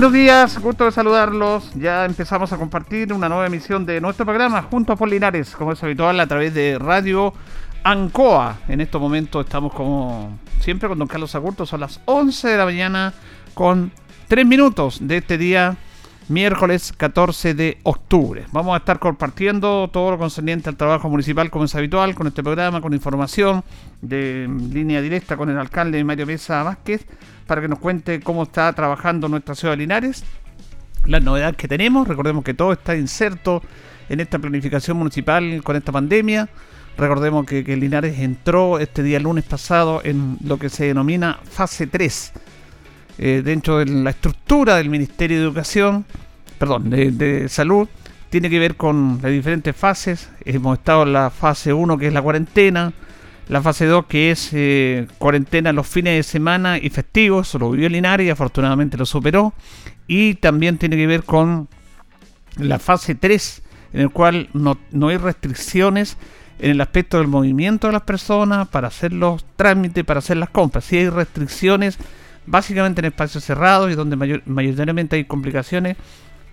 Buenos días, gusto de saludarlos. Ya empezamos a compartir una nueva emisión de nuestro programa junto a Polinares, como es habitual, a través de Radio Ancoa. En estos momentos estamos como siempre con don Carlos Agurto, son las 11 de la mañana con 3 minutos de este día, miércoles 14 de octubre. Vamos a estar compartiendo todo lo concerniente al trabajo municipal como es habitual, con este programa, con información de línea directa con el alcalde Mario Mesa Vázquez para que nos cuente cómo está trabajando nuestra ciudad de Linares, las novedades que tenemos. Recordemos que todo está inserto en esta planificación municipal con esta pandemia. Recordemos que, Linares entró este día lunes pasado en lo que se denomina fase 3, eh, dentro de la estructura del Ministerio de Educación, perdón, de, de Salud. Tiene que ver con las diferentes fases. Hemos estado en la fase 1, que es la cuarentena la fase 2 que es eh, cuarentena los fines de semana y festivos, lo vivió Linares y afortunadamente lo superó. Y también tiene que ver con la fase 3, en el cual no, hay restricciones en el aspecto del movimiento de las personas para hacer los trámites, para hacer las compras. Si hay restricciones, básicamente en espacios cerrados y donde mayoritariamente hay complicaciones,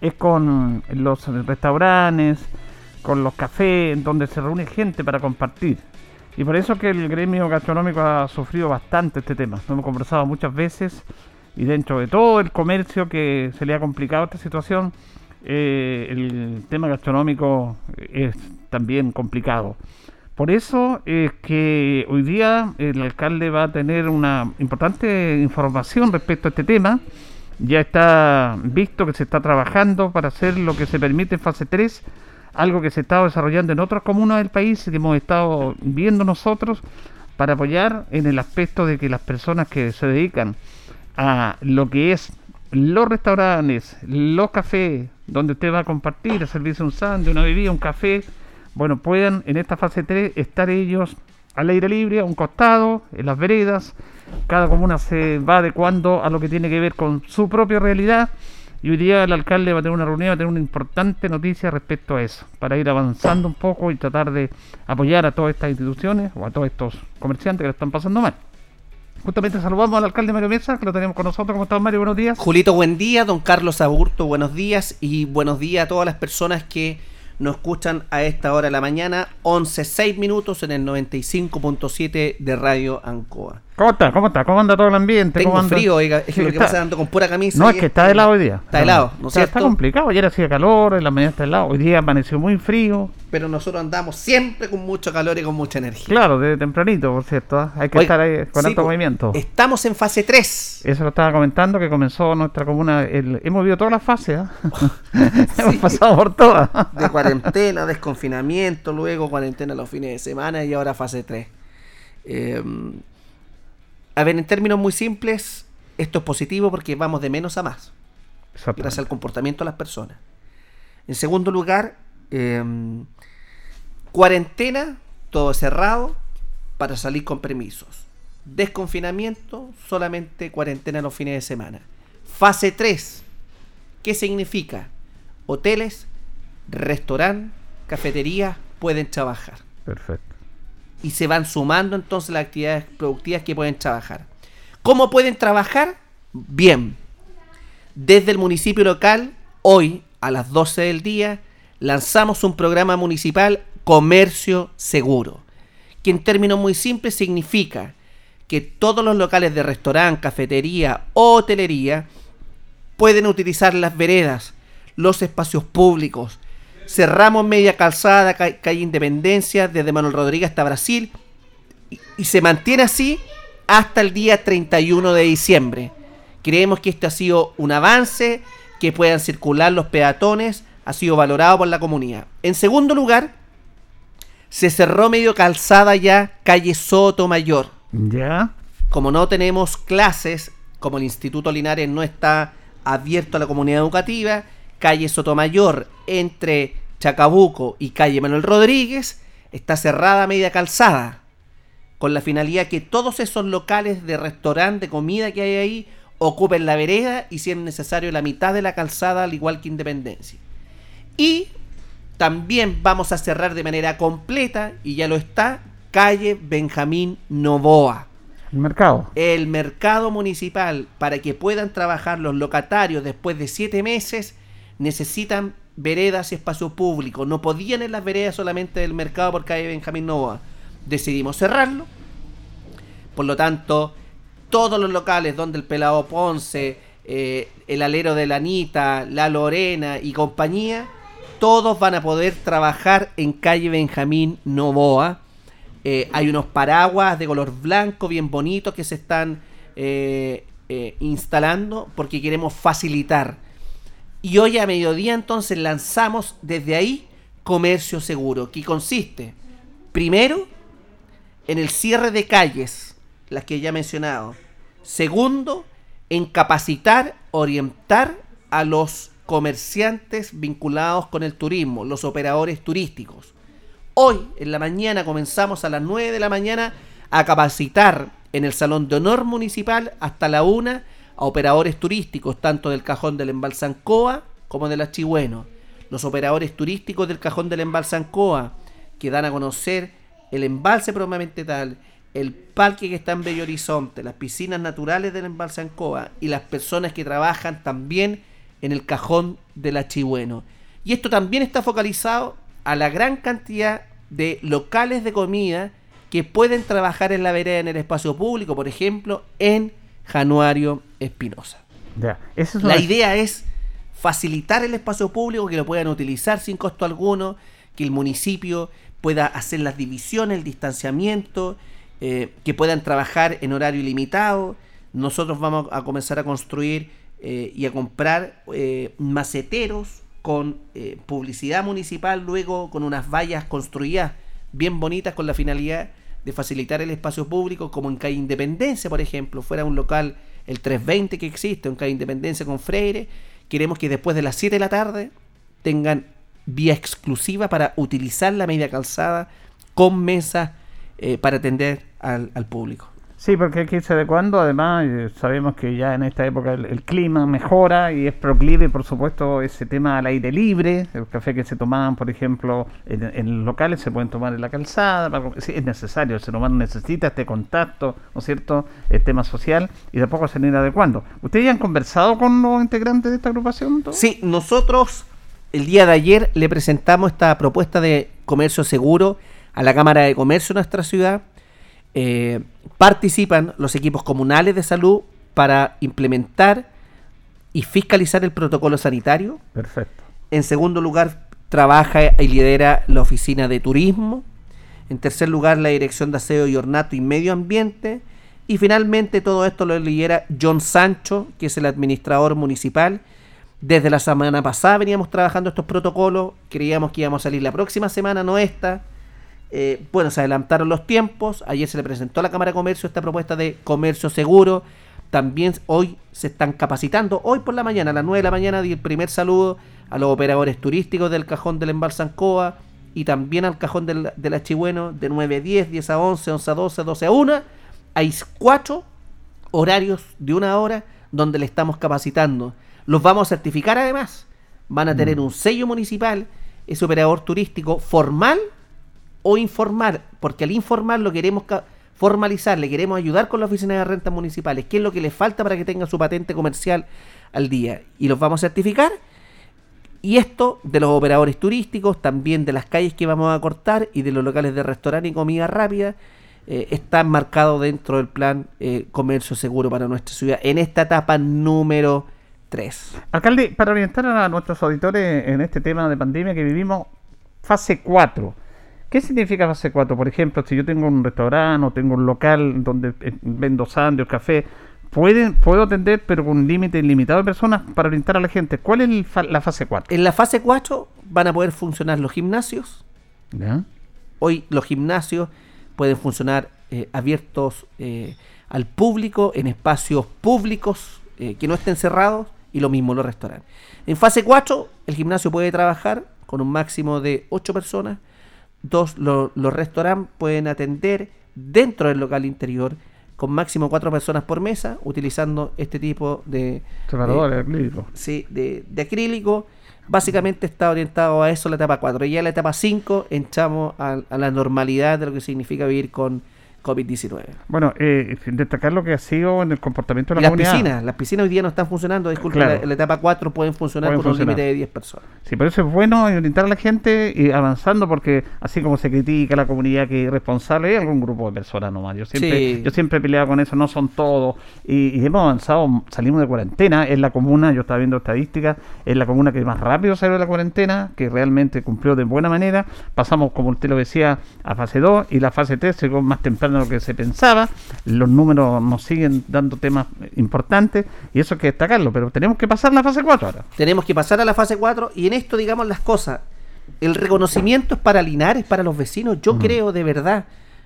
es con los restaurantes, con los cafés, donde se reúne gente para compartir. Y por eso que el gremio gastronómico ha sufrido bastante este tema. Hemos conversado muchas veces y dentro de todo el comercio que se le ha complicado esta situación, eh, el tema gastronómico es también complicado. Por eso es que hoy día el alcalde va a tener una importante información respecto a este tema. Ya está visto que se está trabajando para hacer lo que se permite en fase 3 algo que se está desarrollando en otras comunas del país que hemos estado viendo nosotros para apoyar en el aspecto de que las personas que se dedican a lo que es los restaurantes, los cafés, donde usted va a compartir, a servirse un sándwich, una bebida, un café, bueno, puedan en esta fase 3 estar ellos al aire libre, a un costado, en las veredas. Cada comuna se va adecuando a lo que tiene que ver con su propia realidad y hoy día el alcalde va a tener una reunión, va a tener una importante noticia respecto a eso, para ir avanzando un poco y tratar de apoyar a todas estas instituciones o a todos estos comerciantes que lo están pasando mal. Justamente saludamos al alcalde Mario Mesa, que lo tenemos con nosotros. ¿Cómo estás, Mario? Buenos días. Julito, buen día. Don Carlos Aburto, buenos días. Y buenos días a todas las personas que nos escuchan a esta hora de la mañana, 11, 6 minutos en el 95.7 de Radio Ancoa. ¿Cómo está? ¿Cómo está? ¿Cómo anda todo el ambiente? Tengo ¿Cómo frío, oiga, es que lo que Está- pasa ando con pura camisa. No, es que está helado hoy día. Está helado, ¿no es Sí, está complicado. Ayer hacía calor, en la mañana está helado. Hoy día amaneció muy frío. Pero nosotros andamos siempre con mucho calor y con mucha energía. Claro, desde tempranito, por cierto. ¿ah? Hay que Oiga, estar ahí con sí, alto po, movimiento. Estamos en fase 3. Eso lo estaba comentando que comenzó nuestra comuna. el- hemos vivido todas las fases. ¿ah? hemos pasado por todas. De cuarentena, desconfinamiento, luego cuarentena los fines de semana y ahora fase 3. Eh, a ver, en términos muy simples, esto es positivo porque vamos de menos a más, gracias al comportamiento de las personas. En segundo lugar, eh, cuarentena, todo cerrado, para salir con permisos. Desconfinamiento, solamente cuarentena los fines de semana. Fase 3, ¿qué significa? Hoteles, restaurantes, cafeterías pueden trabajar. Perfecto. Y se van sumando entonces las actividades productivas que pueden trabajar. ¿Cómo pueden trabajar? Bien. Desde el municipio local, hoy a las 12 del día, lanzamos un programa municipal Comercio Seguro, que en términos muy simples significa que todos los locales de restaurante, cafetería o hotelería pueden utilizar las veredas, los espacios públicos. Cerramos media calzada, ca- calle Independencia, desde Manuel Rodríguez hasta Brasil, y, y se mantiene así hasta el día 31 de diciembre. Creemos que esto ha sido un avance, que puedan circular los peatones, ha sido valorado por la comunidad. En segundo lugar, se cerró medio calzada ya calle Sotomayor ¿Ya? como no tenemos clases, como el Instituto Linares no está abierto a la comunidad educativa, calle Sotomayor entre Chacabuco y calle Manuel Rodríguez está cerrada a media calzada, con la finalidad que todos esos locales de restaurante, de comida que hay ahí, ocupen la vereda y si es necesario la mitad de la calzada, al igual que Independencia. Y también vamos a cerrar de manera completa, y ya lo está, calle Benjamín Novoa El mercado. el mercado municipal para que puedan trabajar los locatarios después de siete meses necesitan veredas y espacio público. No podían en las veredas solamente del mercado por calle Benjamín Novoa. Decidimos cerrarlo. Por lo tanto, todos los locales donde el pelado Ponce, eh, el alero de la Anita, la Lorena y compañía, todos van a poder trabajar en calle Benjamín Novoa. Eh, hay unos paraguas de color blanco bien bonitos que se están eh, instalando porque queremos facilitar. Y hoy a mediodía entonces lanzamos desde ahí comercio seguro, que consiste primero en el cierre de calles, las que ya he mencionado. Segundo, en capacitar, orientar a los comerciantes vinculados con el turismo, los operadores turísticos. Hoy, en la mañana, comenzamos a las 9 de la mañana a capacitar en el Salón de Honor Municipal hasta la 1 a operadores turísticos, tanto del cajón del Embalsancoa como de la Chigüeno. Los operadores turísticos del cajón del Embalsancoa, que dan a conocer el embalse propiamente tal, el parque que está en Bello Horizonte, las piscinas naturales del Embalsancoa y las personas que trabajan también en el cajón de la Chigüeno. Y esto también está focalizado a la gran cantidad de locales de comida que pueden trabajar en la vereda en el espacio público, por ejemplo, en Januario Espinosa. Es La una- idea es facilitar el espacio público, que lo puedan utilizar sin costo alguno, que el municipio pueda hacer las divisiones, el distanciamiento, eh, que puedan trabajar en horario ilimitado. Nosotros vamos a comenzar a construir eh, y a comprar eh, maceteros con eh, publicidad municipal, luego con unas vallas construidas bien bonitas con la finalidad de facilitar el espacio público, como en Calle Independencia, por ejemplo, fuera un local, el 320 que existe, en Calle Independencia con Freire, queremos que después de las 7 de la tarde tengan vía exclusiva para utilizar la media calzada con mesas eh, para atender al, al público. Sí, porque hay que irse adecuando. Además, eh, sabemos que ya en esta época el, clima mejora y es proclive, por supuesto, ese tema al aire libre. El café que se tomaban, por ejemplo, en, en locales se pueden tomar en la calzada. para- sí, es necesario, el ser humano necesita este contacto, ¿no es cierto? El tema social y de a poco se ir adecuando. ¿Ustedes ya han conversado con los integrantes de esta agrupación? Sí, nosotros el día de ayer le presentamos esta propuesta de comercio seguro a la Cámara de Comercio de nuestra ciudad. Eh, participan los equipos comunales de salud para implementar y fiscalizar el protocolo sanitario. Perfecto. En segundo lugar, trabaja y lidera la oficina de turismo. En tercer lugar, la dirección de aseo y ornato y medio ambiente. Y finalmente todo esto lo lidera John Sancho, que es el administrador municipal. Desde la semana pasada veníamos trabajando estos protocolos. Creíamos que íbamos a salir la próxima semana, no esta. Eh, bueno, se adelantaron los tiempos. Ayer se le presentó a la Cámara de Comercio esta propuesta de comercio seguro. También hoy se están capacitando. Hoy por la mañana, a las 9 de la mañana, di el primer saludo a los operadores turísticos del cajón del Embalsancoa y también al cajón del, del Achigüeno de 9 a 10, 10 a 11, 11 a 12, 12 a 1. Hay cuatro horarios de una hora donde le estamos capacitando. Los vamos a certificar además. Van a tener un sello municipal, ese operador turístico formal o informal, porque al informal lo queremos formalizar, le queremos ayudar con la oficina de rentas municipales, qué es lo que le falta para que tenga su patente comercial al día. Y los vamos a certificar. Y esto de los operadores turísticos, también de las calles que vamos a cortar y de los locales de restaurante y comida rápida, eh, está marcado dentro del plan eh, Comercio Seguro para nuestra ciudad en esta etapa número 3. Alcalde, para orientar a nuestros auditores en este tema de pandemia que vivimos, fase 4 ¿Qué significa fase 4? Por ejemplo, si yo tengo un restaurante o tengo un local donde eh, vendo sándwiches, café, ¿pueden, puedo atender pero con un límite ilimitado de personas para orientar a la gente. ¿Cuál es la fase 4? En la fase 4 van a poder funcionar los gimnasios. Hoy los gimnasios pueden funcionar eh, abiertos eh, al público, en espacios públicos que no estén cerrados y lo mismo los restaurantes. En fase 4 el gimnasio puede trabajar con un máximo de 8 personas Dos, los restaurantes pueden atender dentro del local interior con máximo cuatro personas por mesa, utilizando este tipo de... Separadores acrílicos. Sí, de, de, acrílico. Básicamente está orientado a eso la etapa 4. Y ya en la etapa 5 entramos a la normalidad de lo que significa vivir con COVID-19. Bueno, eh, destacar lo que ha sido en el comportamiento de la las Piscinas, las piscinas hoy día no están funcionando, disculpe, en la, etapa 4 pueden funcionar con un límite de 10 personas. Sí, por eso es bueno orientar a la gente y avanzando, porque así como se critica a la comunidad que es irresponsable, hay algún grupo de personas nomás. Yo siempre, yo siempre he peleado con eso, no son todos. Y, hemos avanzado, salimos de cuarentena, es la comuna, yo estaba viendo estadísticas, es la comuna que más rápido salió de la cuarentena, que realmente cumplió de buena manera. Pasamos, como usted lo decía, a fase 2 y la fase 3 llegó más temprano lo que se pensaba. Los números nos siguen dando temas importantes y eso hay que destacarlo, pero tenemos que pasar a la fase 4 ahora. Tenemos que pasar a la fase 4 y en esto digamos las cosas. El reconocimiento es para Linares, para los vecinos. Yo creo de verdad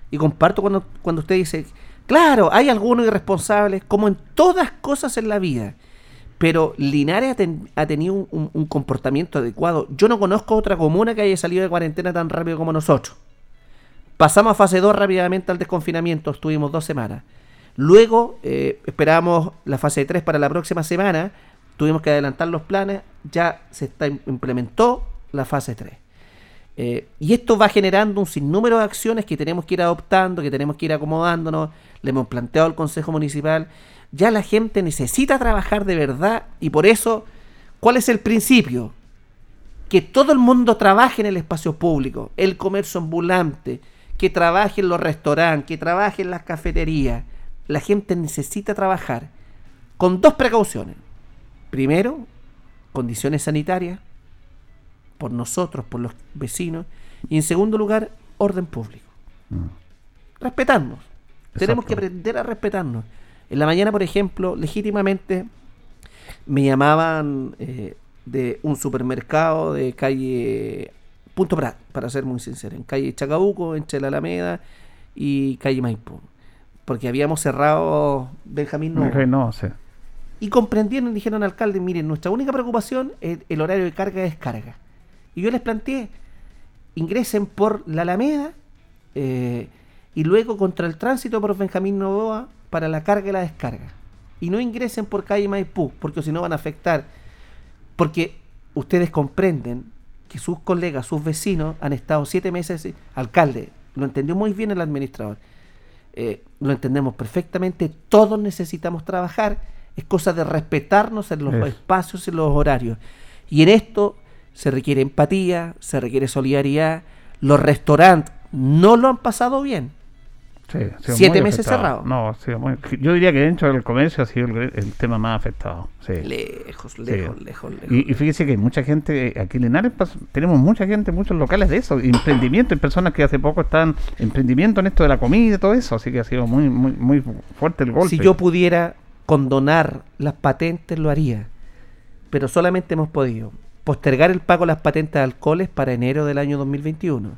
y comparto cuando, cuando usted dice, claro, hay algunos irresponsables, como en todas cosas en la vida pero Linares ha, tenido un, un, comportamiento adecuado. Yo no conozco otra comuna que haya salido de cuarentena tan rápido como nosotros. Pasamos a fase 2 rápidamente al desconfinamiento, estuvimos dos semanas. Luego eh, esperamos la fase 3 para la próxima semana, tuvimos que adelantar los planes, ya se implementó la fase 3. Eh, y esto va generando un sinnúmero de acciones que tenemos que ir adoptando, que tenemos que ir acomodándonos. Le hemos planteado al Consejo Municipal. Ya la gente necesita trabajar de verdad y por eso, ¿cuál es el principio? Que todo el mundo trabaje en el espacio público, el comercio ambulante, que trabaje en los restaurantes, que trabaje en las cafeterías. La gente necesita trabajar con dos precauciones. Primero, condiciones sanitarias, por nosotros, por los vecinos. Y en segundo lugar, orden público. Mm. Respetarnos. Tenemos que aprender a respetarnos. En la mañana, por ejemplo, legítimamente me llamaban eh, de un supermercado de calle Punto Prat, para ser muy sincero, en calle Chacabuco, entre la Alameda y calle Maipú. Porque habíamos cerrado Benjamín no. no sé. Y comprendieron y dijeron al alcalde, miren, nuestra única preocupación es el horario de carga y descarga. Y yo les planteé, ingresen por la Alameda eh, y luego contra el tránsito por Benjamín Novoa para la carga y la descarga. Y no ingresen por calle Maipú, porque si no van a afectar. Porque ustedes comprenden que sus colegas, sus vecinos han estado siete meses, alcalde, lo entendió muy bien el administrador, eh, lo entendemos perfectamente, todos necesitamos trabajar, es cosa de respetarnos en los espacios y los horarios. Y en esto se requiere empatía, se requiere solidaridad, los restaurantes no lo han pasado bien. Siete meses cerrados. No, yo diría que dentro del comercio ha sido el, tema más afectado. Lejos, lejos, lejos, Y, fíjese que mucha gente, aquí en Linares tenemos mucha gente, muchos locales de eso, emprendimiento, y personas que hace poco están emprendimiento en esto de la comida y todo eso, así que ha sido muy, muy, muy fuerte el golpe. Si yo pudiera condonar las patentes, lo haría, pero solamente hemos podido postergar el pago de las patentes de alcoholes para enero del año 2021.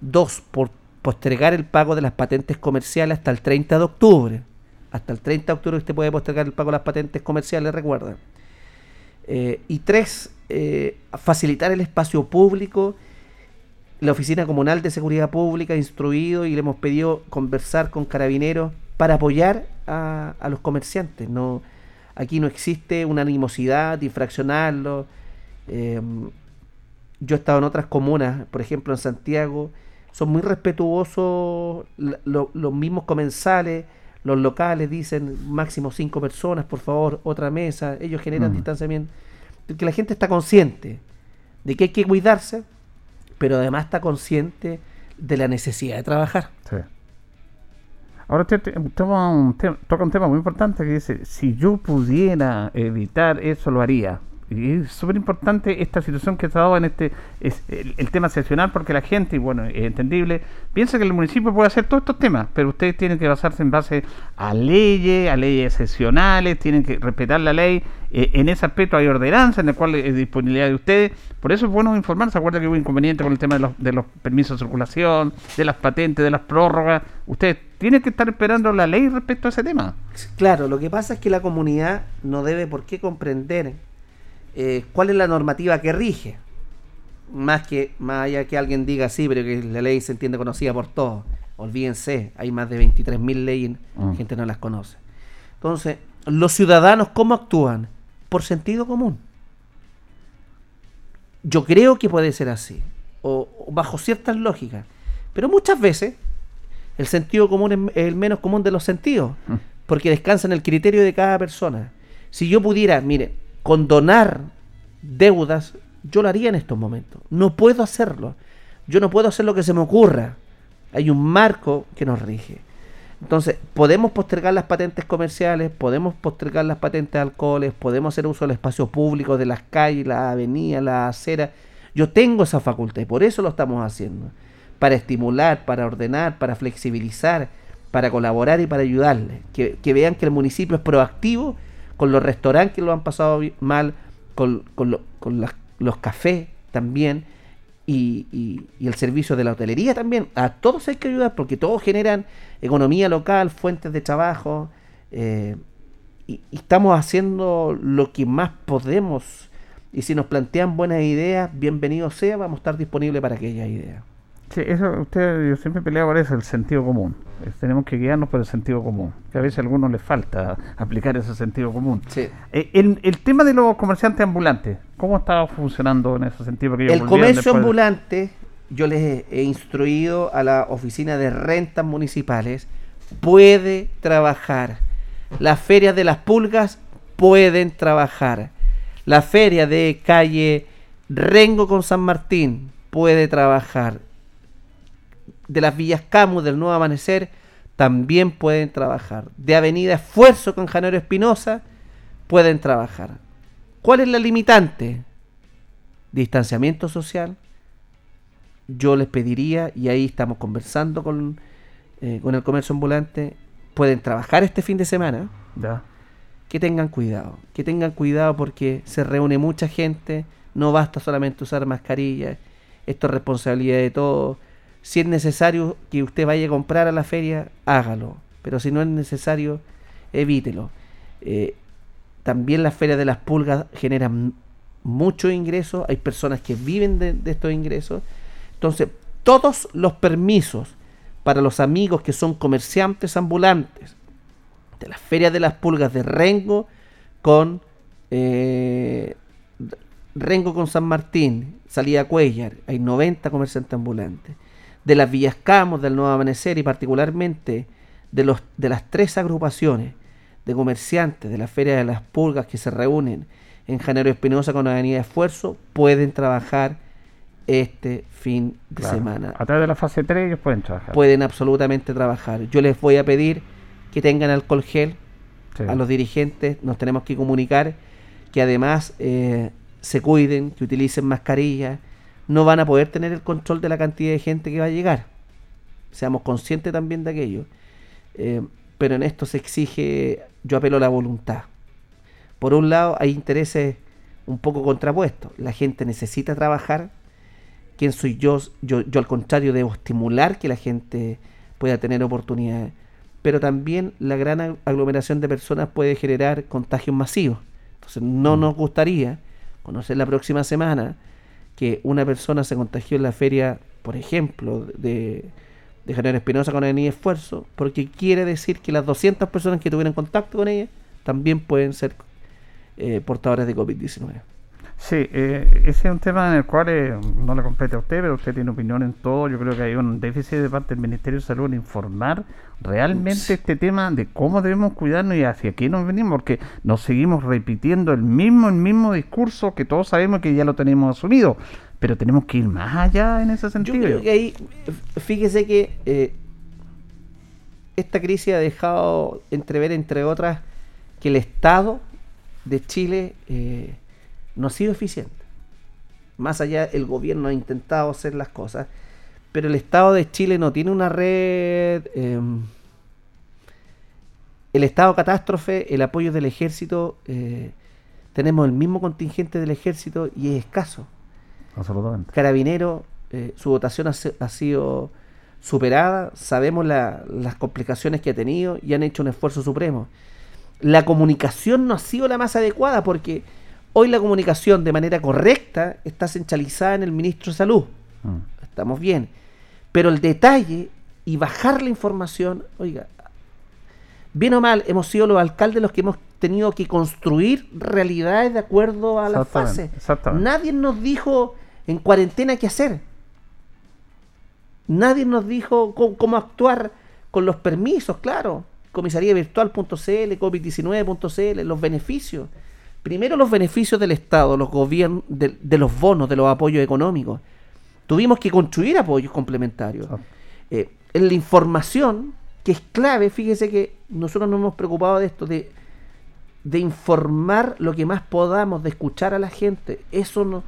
Dos, por postergar el pago de las patentes comerciales hasta el 30 de octubre. Hasta el 30 de octubre usted puede postergar el pago de las patentes comerciales, recuerda. Eh, y tres, eh, facilitar el espacio público. La Oficina Comunal de Seguridad Pública ha instruido y le hemos pedido conversar con carabineros para apoyar a, los comerciantes. No, aquí no existe una animosidad, infraccionarlo. Eh, yo he estado en otras comunas, por ejemplo en Santiago, son muy respetuosos los mismos comensales, los locales dicen máximo cinco personas, por favor, otra mesa, ellos generan distanciamiento, que la gente está consciente de que hay que cuidarse, pero además está consciente de la necesidad de trabajar. Ahora usted toca un tema muy importante que dice, si yo pudiera evitar eso, lo haría. Y es súper importante esta situación que se ha dado en este es el, tema seccional porque la gente, y bueno, es entendible, piensa que el municipio puede hacer todos estos temas, pero ustedes tienen que basarse en base a leyes, a leyes seccionales, tienen que respetar la ley. Eh, en ese aspecto hay ordenanza en el cual es disponibilidad de ustedes. Por eso es bueno informar. ¿Se acuerda que hubo inconveniente con el tema de los, de los permisos de circulación, de las patentes, de las prórrogas? Ustedes tienen que estar esperando la ley respecto a ese tema. Claro, lo que pasa es que la comunidad no debe por qué comprender eh, cuál es la normativa que rige. Más que más allá que alguien diga sí, pero que la ley se entiende conocida por todos. Olvídense, hay más de 23.000 leyes, mm. gente no las conoce. Entonces, los ciudadanos, ¿cómo actúan? Por sentido común. Yo creo que puede ser así, o, bajo ciertas lógicas. Pero muchas veces el sentido común es el menos común de los sentidos, mm. porque descansa en el criterio de cada persona. Si yo pudiera, mire, condonar deudas, yo lo haría en estos momentos. No puedo hacerlo. Yo no puedo hacer lo que se me ocurra. Hay un marco que nos rige. Entonces, podemos postergar las patentes comerciales, podemos postergar las patentes de alcoholes, podemos hacer uso del espacio público, de las calles, las avenidas, las aceras. Yo tengo esa facultad y por eso lo estamos haciendo. Para estimular, para ordenar, para flexibilizar, para colaborar y para ayudarles. Que, que vean que el municipio es proactivo con los restaurantes que lo han pasado mal, con, los cafés también, y, el servicio de la hotelería también. A todos hay que ayudar porque todos generan economía local, fuentes de trabajo, eh, y, estamos haciendo lo que más podemos. Y si nos plantean buenas ideas, bienvenido sea, vamos a estar disponibles para aquellas ideas. Sí, eso usted, yo siempre peleo por eso, el sentido común. tenemos que guiarnos por el sentido común, que a veces a algunos les falta aplicar ese sentido común. Sí. Eh, el, tema de los comerciantes ambulantes, ¿cómo está funcionando en ese sentido? el comercio ambulante, yo les he, instruido a la oficina de rentas municipales, puede trabajar. Las ferias de las pulgas pueden trabajar. La feria de calle Rengo con San Martín puede trabajar de las Villas Camus, del Nuevo Amanecer, también pueden trabajar. De Avenida Esfuerzo con Janero Espinosa, pueden trabajar. ¿Cuál es la limitante? Distanciamiento social. Yo les pediría, y ahí estamos conversando con, eh, con el comercio ambulante, pueden trabajar este fin de semana. Que tengan cuidado, que tengan cuidado porque se reúne mucha gente, no basta solamente usar mascarilla, esto es responsabilidad de todos si es necesario que usted vaya a comprar a la feria, hágalo. Pero si no es necesario, evítelo. Eh, también las ferias de las pulgas generan mucho ingresos. Hay personas que viven de, estos ingresos. Entonces, todos los permisos para los amigos que son comerciantes ambulantes de las ferias de las pulgas de Rengo con eh, Rengo con San Martín, salida Cuellar, hay 90 comerciantes ambulantes de las Villas Camos, del Nuevo Amanecer y particularmente de, los, de las tres agrupaciones de comerciantes de la Feria de las Pulgas que se reúnen en Janero Espinosa con Avenida Esfuerzo, pueden trabajar este fin de Claro. semana. A través de la fase 3 ellos pueden trabajar. Pueden absolutamente trabajar. Yo les voy a pedir que tengan alcohol gel Sí. a los dirigentes, nos tenemos que comunicar que además eh, se cuiden, que utilicen mascarillas, no van a poder tener el control de la cantidad de gente que va a llegar. Seamos conscientes también de aquello. Eh, pero en esto se exige, yo apelo a la voluntad. Por un lado hay intereses un poco contrapuestos. La gente necesita trabajar. ¿Quién soy yo? Yo, yo al contrario debo estimular que la gente pueda tener oportunidades. Pero también la gran ag- aglomeración de personas puede generar contagios masivos. Entonces no nos gustaría conocer la próxima semana que una persona se contagió en la feria, por ejemplo, de, de Javier Espinosa con Avenida Esfuerzo, porque quiere decir que las 200 personas que tuvieron contacto con ella también pueden ser eh, portadores de COVID-19. Sí, eh, ese es un tema en el cual eh, no le compete a usted, pero usted tiene opinión en todo. Yo creo que hay un déficit de parte del Ministerio de Salud en informar realmente este tema de cómo debemos cuidarnos y hacia qué nos venimos, porque nos seguimos repitiendo el mismo, el mismo discurso que todos sabemos que ya lo tenemos asumido, pero tenemos que ir más allá en ese Yo sentido. creo que ahí, fíjese que eh, esta crisis ha dejado entrever, entre otras, que el Estado de Chile eh, no ha sido eficiente. Más allá, el gobierno ha intentado hacer las cosas, pero el Estado de Chile no tiene una red... eh, el estado catástrofe, el apoyo del ejército, eh, tenemos el mismo contingente del ejército y es escaso. Absolutamente. Carabinero, eh, su votación ha, sido superada, sabemos la- las complicaciones que ha tenido y han hecho un esfuerzo supremo. La comunicación no ha sido la más adecuada porque hoy la comunicación de manera correcta está centralizada en el ministro de Salud. Mm. Estamos bien. Pero el detalle y bajar la información, oiga, bien o mal, hemos sido los alcaldes los que hemos tenido que construir realidades de acuerdo a la Exactamente, fase. exactamente. Nadie nos dijo en cuarentena qué hacer. Nadie nos dijo cómo, cómo actuar con los permisos, claro. Comisaría virtual.cl, COVID-19.cl, los beneficios. Primero los beneficios del Estado, los gobiernos, de, de los bonos, de los apoyos económicos. Tuvimos que construir apoyos complementarios. Exacto. Eh, en la información, que es clave, fíjese que nosotros nos hemos preocupado de esto, de, de informar lo que más podamos, de escuchar a la gente. Eso no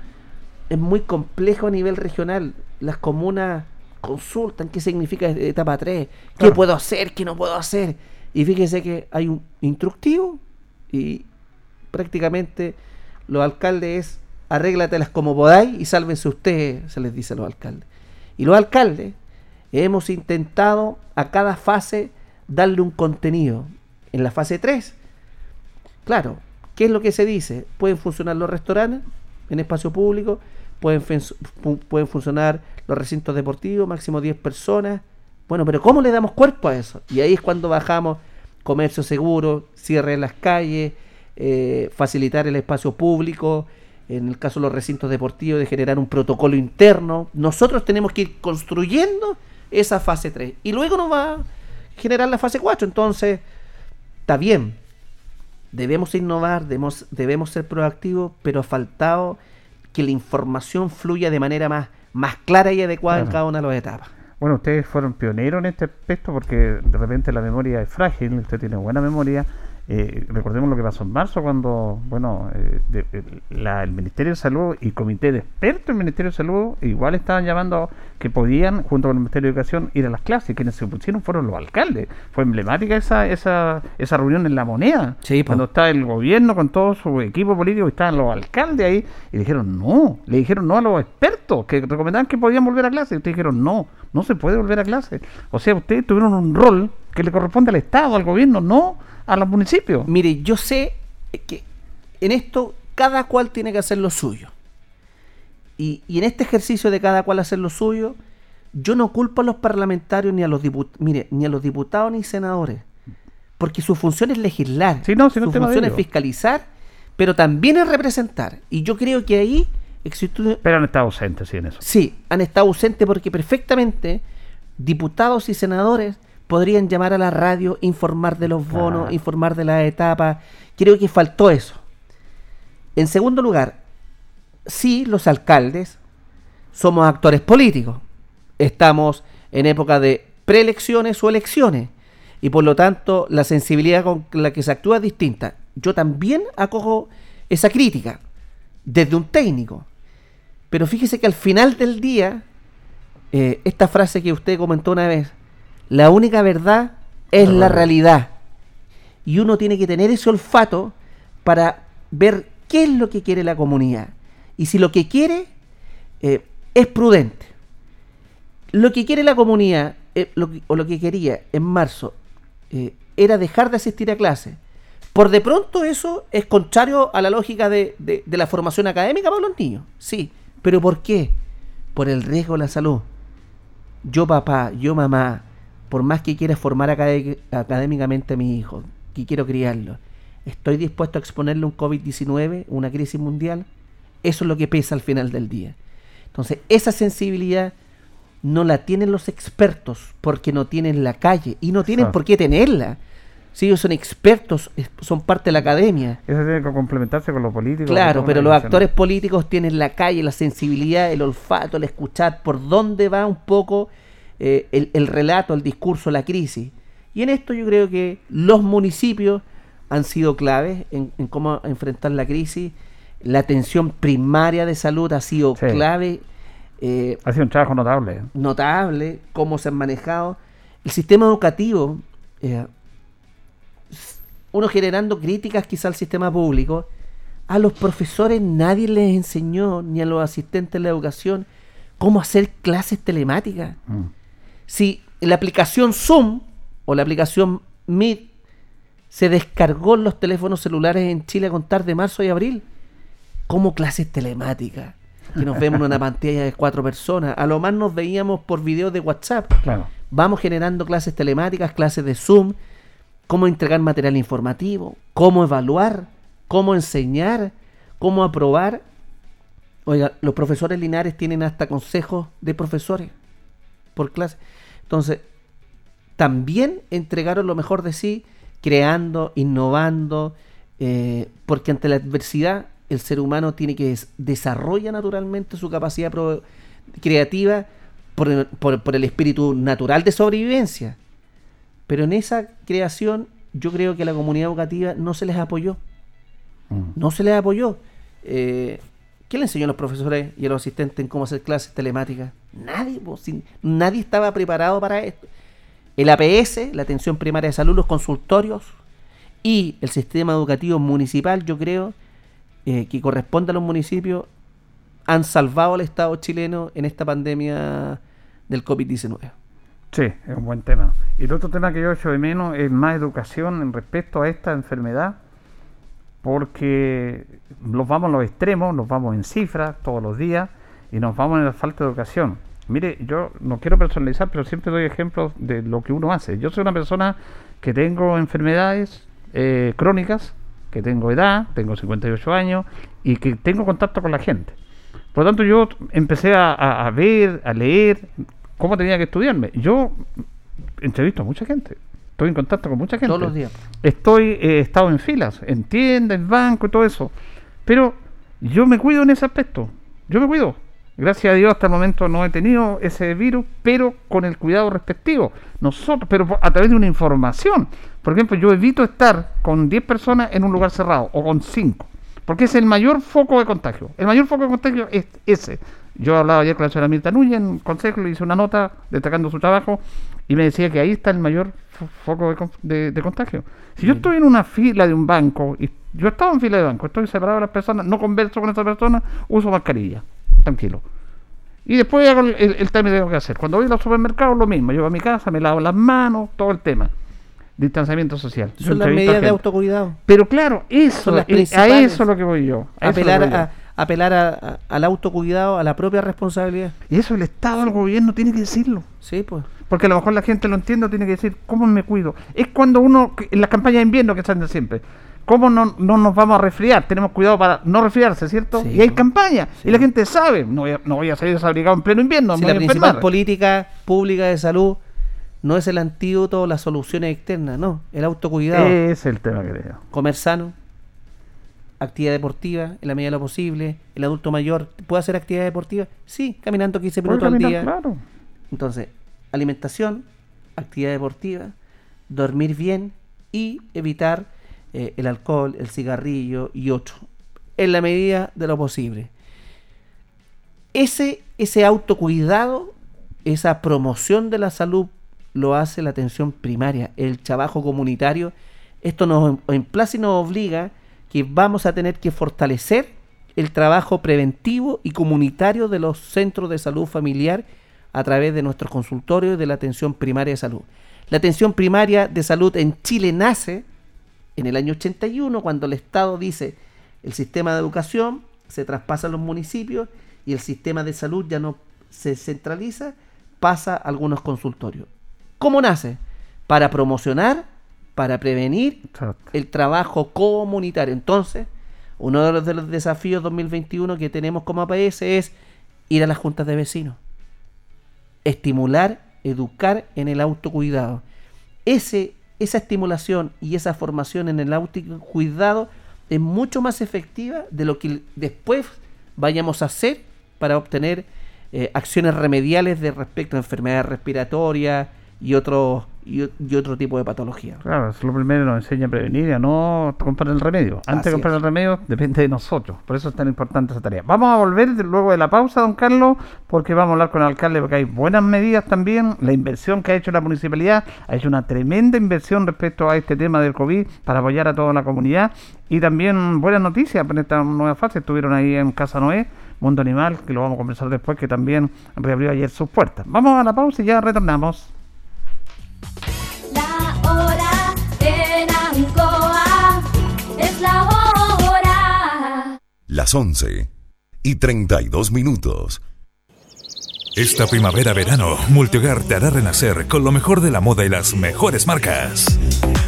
es muy complejo a nivel regional. Las comunas consultan qué significa etapa 3, qué Claro. puedo hacer, qué no puedo hacer. Y fíjese que hay un instructivo y prácticamente los alcaldes es arréglatelas como podáis y sálvense ustedes, se les dice a los alcaldes. Y los alcaldes hemos intentado a cada fase darle un contenido. En la fase 3, claro, ¿qué es lo que se dice? Pueden funcionar los restaurantes en espacio público, pueden, pueden funcionar los recintos deportivos, máximo 10 personas. Bueno, pero ¿cómo le damos cuerpo a eso? Y ahí es cuando bajamos comercio seguro, cierre en las calles, eh, facilitar el espacio público, en el caso de los recintos deportivos, de generar un protocolo interno. Nosotros tenemos que ir construyendo esa fase 3 y luego nos va a generar la fase 4. Entonces, está bien, debemos innovar, debemos, debemos ser proactivos, pero ha faltado que la información fluya de manera más, más clara y adecuada en cada una de las etapas. Bueno, ustedes fueron pioneros en este aspecto porque de repente la memoria es frágil, usted tiene buena memoria. Eh, recordemos lo que pasó en marzo cuando, bueno, eh, de- eh, la- el Ministerio de Salud y Comité de Expertos del Ministerio de Salud igual estaban llamando que podían, junto con el Ministerio de Educación, ir a las clases. Quienes se opusieron fueron los alcaldes. Fue emblemática esa, esa, esa reunión en La Moneda. Sí, po. cuando está el gobierno con todo su equipo político, y estaban los alcaldes ahí y dijeron no, le dijeron no a los expertos que recomendaban que podían volver a clase. Y ustedes dijeron no, no se puede volver a clase. O sea, ustedes tuvieron un rol que le corresponde al Estado, al gobierno, no a los municipios. Mire, yo sé que en esto cada cual tiene que hacer lo suyo. Y, y en este ejercicio de cada cual hacer lo suyo, yo no culpo a los parlamentarios ni a los diputados, mire, ni a los diputados ni senadores. Porque su función es legislar. Sí, no, sí, no su función es fiscalizar, pero también es representar. Y yo creo que ahí existe Pero han estado ausentes, sí, en eso. Sí, han estado ausentes porque perfectamente diputados y senadores podrían llamar a la radio, informar de los bonos, Claro. informar de las etapas. Creo que faltó eso. En segundo lugar, sí, los alcaldes somos actores políticos. Estamos en época de preelecciones o elecciones. Y por lo tanto, la sensibilidad con la que se actúa es distinta. Yo también acojo esa crítica desde un técnico. Pero fíjese que al final del día, eh, esta frase que usted comentó una vez, la única verdad es la realidad. Y uno tiene que tener ese olfato para ver qué es lo que quiere la comunidad. Y si lo que quiere eh, es prudente. Lo que quiere la comunidad, eh, o lo que quería en marzo, eh, era dejar de asistir a clases. Por de pronto eso es contrario a la lógica de, de, la formación académica para los niños. Sí, pero ¿por qué? Por el riesgo de la salud. Yo papá, yo mamá, por más que quiera formar académicamente a mi hijo, que quiero criarlo, ¿estoy dispuesto a exponerle un COVID-19, una crisis mundial? Eso es lo que pesa al final del día. Entonces, esa sensibilidad no la tienen los expertos porque no tienen la calle y no tienen por qué tenerla. Si ellos son expertos, son parte de la academia. Eso tiene que complementarse con los políticos. Claro, pero los actores políticos tienen la calle, la sensibilidad, el olfato, el escuchar por dónde va un poco eh, el, relato, el discurso, la crisis. Y en esto yo creo que los municipios han sido claves en, cómo enfrentar la crisis. La atención primaria de salud ha sido clave eh, ha sido un trabajo notable. Notable, cómo se han manejado. El sistema educativo, eh, uno generando críticas quizá al sistema público, a los profesores nadie les enseñó, ni a los asistentes de la educación, cómo hacer clases telemáticas. Mm. Si la aplicación Zoom o la aplicación Meet se descargó en los teléfonos celulares en Chile a contar de marzo y abril, como clases telemáticas que nos vemos en una pantalla de cuatro personas. A lo más nos veíamos por videos de WhatsApp. Vamos generando clases telemáticas, clases de Zoom, cómo entregar material informativo, cómo evaluar, cómo enseñar, cómo aprobar. Oiga, los profesores lineares tienen hasta consejos de profesores por clase. Entonces, también entregaron lo mejor de sí, creando, innovando, eh, porque ante la adversidad el ser humano tiene que desarrolla naturalmente su capacidad creativa por el, espíritu natural de sobrevivencia. Pero en esa creación yo creo que la comunidad educativa no se les apoyó. Mm. No se les apoyó. Eh, ¿Qué le enseñó a los profesores y a los asistentes en cómo hacer clases telemáticas? Nadie, nadie estaba preparado para esto. El APS, la atención primaria de salud, los consultorios y el sistema educativo municipal, yo creo eh, que corresponde a los municipios han salvado al Estado chileno en esta pandemia del COVID-19. Sí, es un buen tema. Y el otro tema que yo echo de menos es más educación en respecto a esta enfermedad, porque nos vamos a los extremos, nos vamos en cifras todos los días y nos vamos en la falta de educación. Mire, yo no quiero personalizar, pero siempre doy ejemplos de lo que uno hace. Yo soy una persona que tengo enfermedades eh, crónicas que tengo edad, tengo 58 años y que tengo contacto con la gente. Por lo tanto, yo empecé a, ver, a leer cómo tenía que estudiarme. Yo entrevisto a mucha gente, estoy en contacto con mucha gente. Todos los días. Estoy, eh, he estado en filas, en tiendas, en banco y todo eso. Pero yo me cuido en ese aspecto. Yo me cuido. Gracias a Dios hasta el momento no he tenido ese virus, pero con el cuidado respectivo. Nosotros, pero a través de una información. Por ejemplo, yo evito estar con 10 personas en un lugar cerrado o con 5, porque es el mayor foco de contagio. El mayor foco de contagio es ese. Yo hablaba ayer con la señora Mirta Núñez en consejo, le hice una nota destacando su trabajo y me decía que ahí está el mayor foco de, contagio. Si yo estoy en una fila de un banco, y yo estaba en fila de banco, estoy separado de las personas, no converso con esa persona, uso mascarilla tranquilo. Y después hago el, el, tema que tengo que hacer. Cuando voy a los supermercados, lo mismo. Llego a mi casa, me lavo las manos, todo el tema. Distanciamiento social. Son las medidas de autocuidado. Pero claro, eso, a eso es lo que voy yo. apelar, a, apelar al autocuidado, a la propia responsabilidad. Y eso el Estado, el gobierno tiene que decirlo. Sí, pues. Porque a lo mejor la gente lo entiende, tiene que decir, ¿cómo me cuido? Es cuando uno, en las campañas de invierno que están siempre, ¿Cómo no, nos vamos a resfriar? Tenemos cuidado para no resfriarse, ¿cierto? y hay campaña. Y la gente sabe, no voy a, no voy a salir desabrigado en pleno invierno. la principal política pública de salud no es el antídoto o las soluciones externas, no, el autocuidado. Es el tema, creo. Comer sano, actividad deportiva en la medida de lo posible. El adulto mayor puede hacer actividad deportiva, sí, caminando 15 minutos al día. Claro. Entonces, alimentación, actividad deportiva, dormir bien y evitar eh, el alcohol, el cigarrillo y otro, en la medida de lo posible. Ese, ese autocuidado, esa promoción de la salud lo hace la atención primaria, el trabajo comunitario. Esto nos emplaza y nos obliga que vamos a tener que fortalecer el trabajo preventivo y comunitario de los centros de salud familiar a través de nuestros consultorios de la atención primaria de salud. La atención primaria de salud en Chile nace en el año 81 cuando el Estado dice el sistema de educación se traspasa a los municipios y el sistema de salud ya no se centraliza, pasa a algunos consultorios. ¿Cómo nace? Para promocionar, para prevenir el trabajo comunitario. Entonces, uno de los, de los desafíos 2021 que tenemos como APS es ir a las juntas de vecinos, estimular, educar en el autocuidado. Ese, esa estimulación y esa formación en el autocuidado es mucho más efectiva de lo que después vayamos a hacer para obtener eh, acciones remediales de respecto a enfermedades respiratorias, y otro, y, otro tipo de patología. Claro, eso lo primero nos enseña a prevenir y a no comprar el remedio. Antes de comprar el remedio depende de nosotros. Por eso es tan importante esa tarea. Vamos a volver luego de la pausa, don Carlos, porque vamos a hablar con el alcalde porque hay buenas medidas también. La inversión que ha hecho la municipalidad ha hecho una tremenda inversión respecto a este tema del COVID para apoyar a toda la comunidad. Y también buenas noticias en esta nueva fase. Estuvieron ahí en Casa Noé. Mundo Animal, que lo vamos a conversar después, que también reabrió ayer sus puertas. Vamos a la pausa y ya retornamos. La hora en Ancoa es la hora. Las 11 y 32 minutos. Esta primavera-verano, Multihogar te hará renacer con lo mejor de la moda y las mejores marcas.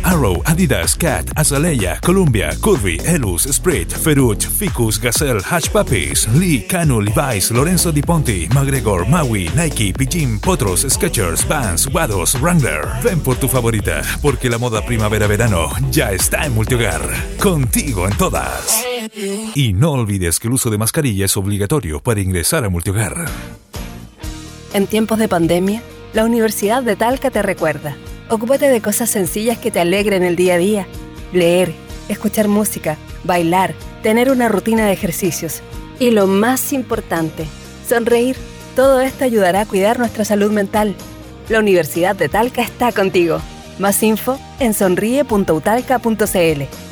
Arrow, Adidas, Cat, Azalea, Columbia, Curvy, Elus, Sprit, Ferruch, Ficus, Gazelle, Hatch Puppies, Lee, Canu, Levi's, Lorenzo Di Ponti, McGregor, Maui, Nike, Pijim, Potros, Skechers, Vans, Wados, Wrangler. Ven por tu favorita, porque la moda primavera-verano ya está en Multihogar. Contigo en todas. Y no olvides que el uso de mascarilla es obligatorio para ingresar a Multihogar. En tiempos de pandemia, la Universidad de Talca te recuerda. Ocúpate de cosas sencillas que te alegren el día a día. Leer, escuchar música, bailar, tener una rutina de ejercicios. Y lo más importante, sonreír. Todo esto ayudará a cuidar nuestra salud mental. La Universidad de Talca está contigo. Más info en sonríe.utalca.cl.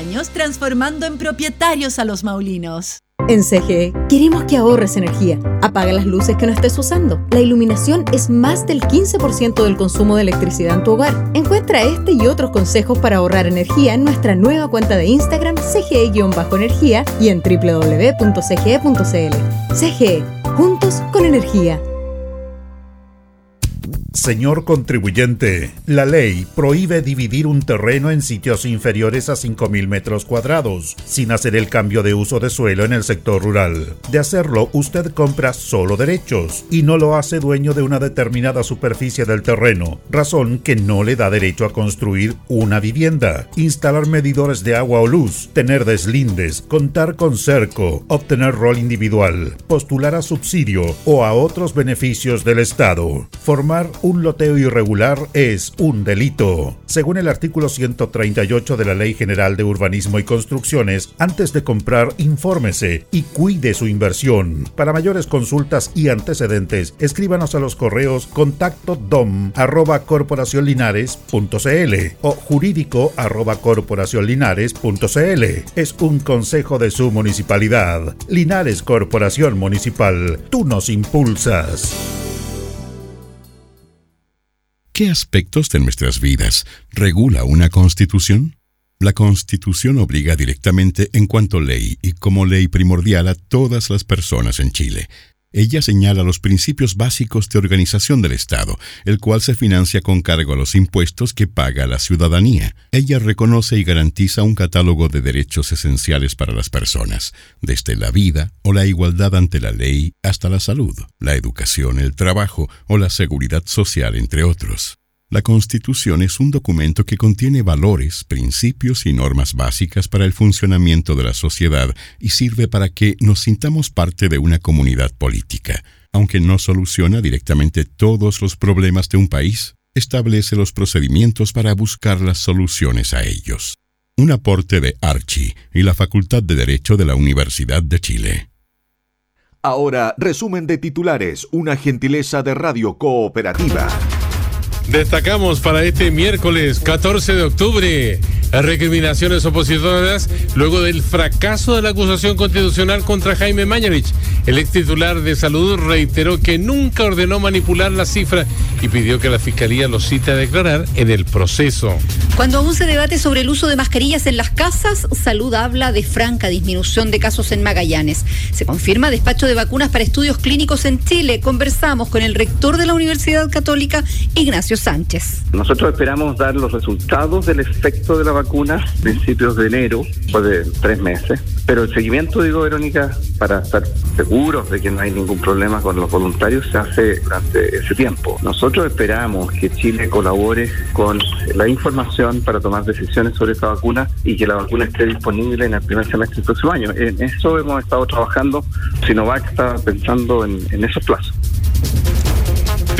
transformando en propietarios a los maulinos. En CGE queremos que ahorres energía. Apaga las luces que no estés usando. La iluminación es más del 15% del consumo de electricidad en tu hogar. Encuentra este y otros consejos para ahorrar energía en nuestra nueva cuenta de Instagram CGE-energía y en www.cge.cl. CGE, juntos con energía. Señor contribuyente, la ley prohíbe dividir un terreno en sitios inferiores a 5.000 metros cuadrados, sin hacer el cambio de uso de suelo en el sector rural. De hacerlo, usted compra solo derechos y no lo hace dueño de una determinada superficie del terreno, razón que no le da derecho a construir una vivienda, instalar medidores de agua o luz, tener deslindes, contar con cerco, obtener rol individual, postular a subsidio o a otros beneficios del Estado, formar un loteo irregular es un delito. Según el artículo 138 de la Ley General de Urbanismo y Construcciones, antes de comprar, infórmese y cuide su inversión. Para mayores consultas y antecedentes, escríbanos a los correos contacto dom arroba corporacionlinares.cl o jurídico arroba corporacionlinares.cl. Es un consejo de su municipalidad. Linares Corporación Municipal. Tú nos impulsas. ¿Qué aspectos de nuestras vidas regula una constitución? La Constitución obliga directamente en cuanto ley y como ley primordial a todas las personas en Chile. Ella señala los principios básicos de organización del Estado, el cual se financia con cargo a los impuestos que paga la ciudadanía. Ella reconoce y garantiza un catálogo de derechos esenciales para las personas, desde la vida o la igualdad ante la ley hasta la salud, la educación, el trabajo o la seguridad social, entre otros. La Constitución es un documento que contiene valores, principios y normas básicas para el funcionamiento de la sociedad y sirve para que nos sintamos parte de una comunidad política. Aunque no soluciona directamente todos los problemas de un país, establece los procedimientos para buscar las soluciones a ellos. Un aporte de Archie y la Facultad de Derecho de la Universidad de Chile. Ahora, resumen de titulares, una gentileza de Radio Cooperativa. Destacamos para este miércoles 14 de octubre recriminaciones opositoras luego del fracaso de la acusación constitucional contra Jaime Mañalich. El ex titular de salud reiteró que nunca ordenó manipular la cifra y pidió que la fiscalía lo cite a declarar en el proceso. Cuando aún se debate sobre el uso de mascarillas en las casas, Salud habla de franca disminución de casos en Magallanes. Se confirma despacho de vacunas para estudios clínicos en Chile. Conversamos con el rector de la Universidad Católica, Ignacio Sánchez. Nosotros esperamos dar los resultados del efecto de la vacuna principios de enero, después de tres meses. Pero el seguimiento, digo, Verónica, para estar seguros de que no hay ningún problema con los voluntarios, se hace durante ese tiempo. Nosotros esperamos que Chile colabore con la información para tomar decisiones sobre esta vacuna y que la vacuna esté disponible en el primer semestre del próximo año. En eso hemos estado trabajando. Sinovac está pensando en, en esos plazos.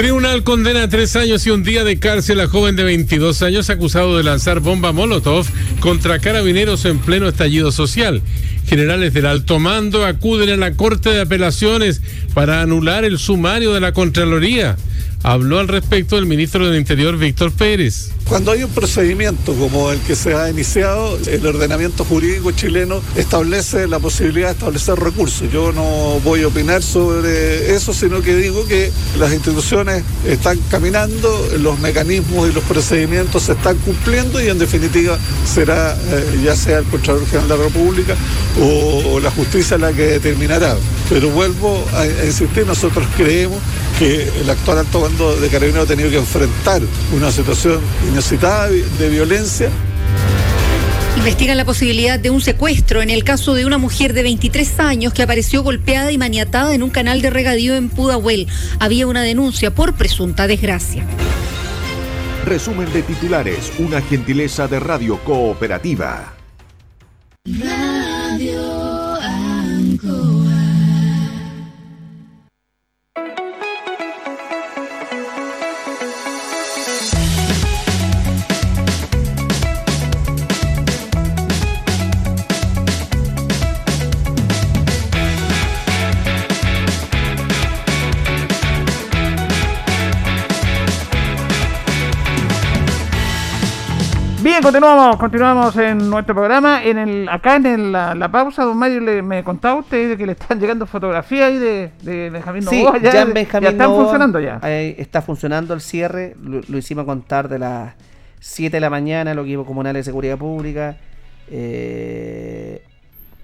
Tribunal condena a tres años y un día de cárcel a joven de 22 años acusado de lanzar bomba Molotov contra carabineros en pleno estallido social. Generales del alto mando acuden a la Corte de Apelaciones para anular el sumario de la Contraloría. Habló al respecto el ministro del Interior, Víctor Pérez. Cuando hay un procedimiento como el que se ha iniciado, el ordenamiento jurídico chileno establece la posibilidad de establecer recursos. Yo no voy a opinar sobre eso, sino que digo que las instituciones están caminando, los mecanismos y los procedimientos se están cumpliendo y en definitiva será eh, ya sea el Contralor General de la República o, la justicia la que determinará. Pero vuelvo a, a insistir, nosotros creemos que el actual alto mando de Carabineros ha tenido que enfrentar una situación inusitada de violencia. Investigan la posibilidad de un secuestro en el caso de una mujer de 23 años que apareció golpeada y maniatada en un canal de regadío en Pudahuel. Había una denuncia por presunta desgracia. Resumen de titulares, una gentileza de Radio Cooperativa. Bien, continuamos, continuamos en nuestro programa. En el, acá en el- la, la pausa, don Mario le, me contaba usted de que le están llegando fotografías ahí de, de Benjamín Sí, Novoa. ya, en Benjamín ya están Novoa, funcionando ya. eh, está funcionando el cierre. Lo, lo hicimos contar de las 7 de la mañana, los equipos comunales de seguridad pública. eh,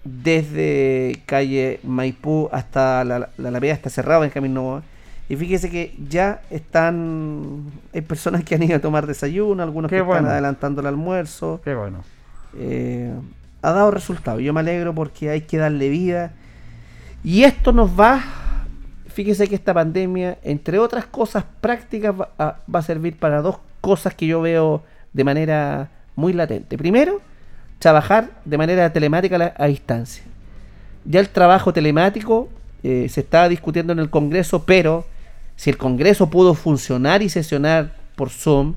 desde calle Maipú hasta la, la Alameda está cerrado Benjamín Novoa. Y fíjese que ya están. Hay personas que han ido a tomar desayuno, algunos Qué que bueno. están adelantando el almuerzo. Qué bueno. Eh, ha dado resultado. Yo me alegro porque hay que darle vida. Y esto nos va, fíjese que esta pandemia, entre otras cosas prácticas, va a, va a servir para dos cosas que yo veo de manera muy latente. Primero, trabajar de manera telemática a, distancia. Ya el trabajo telemático eh, se estaba discutiendo en el Congreso, pero si el Congreso pudo funcionar y sesionar por Zoom,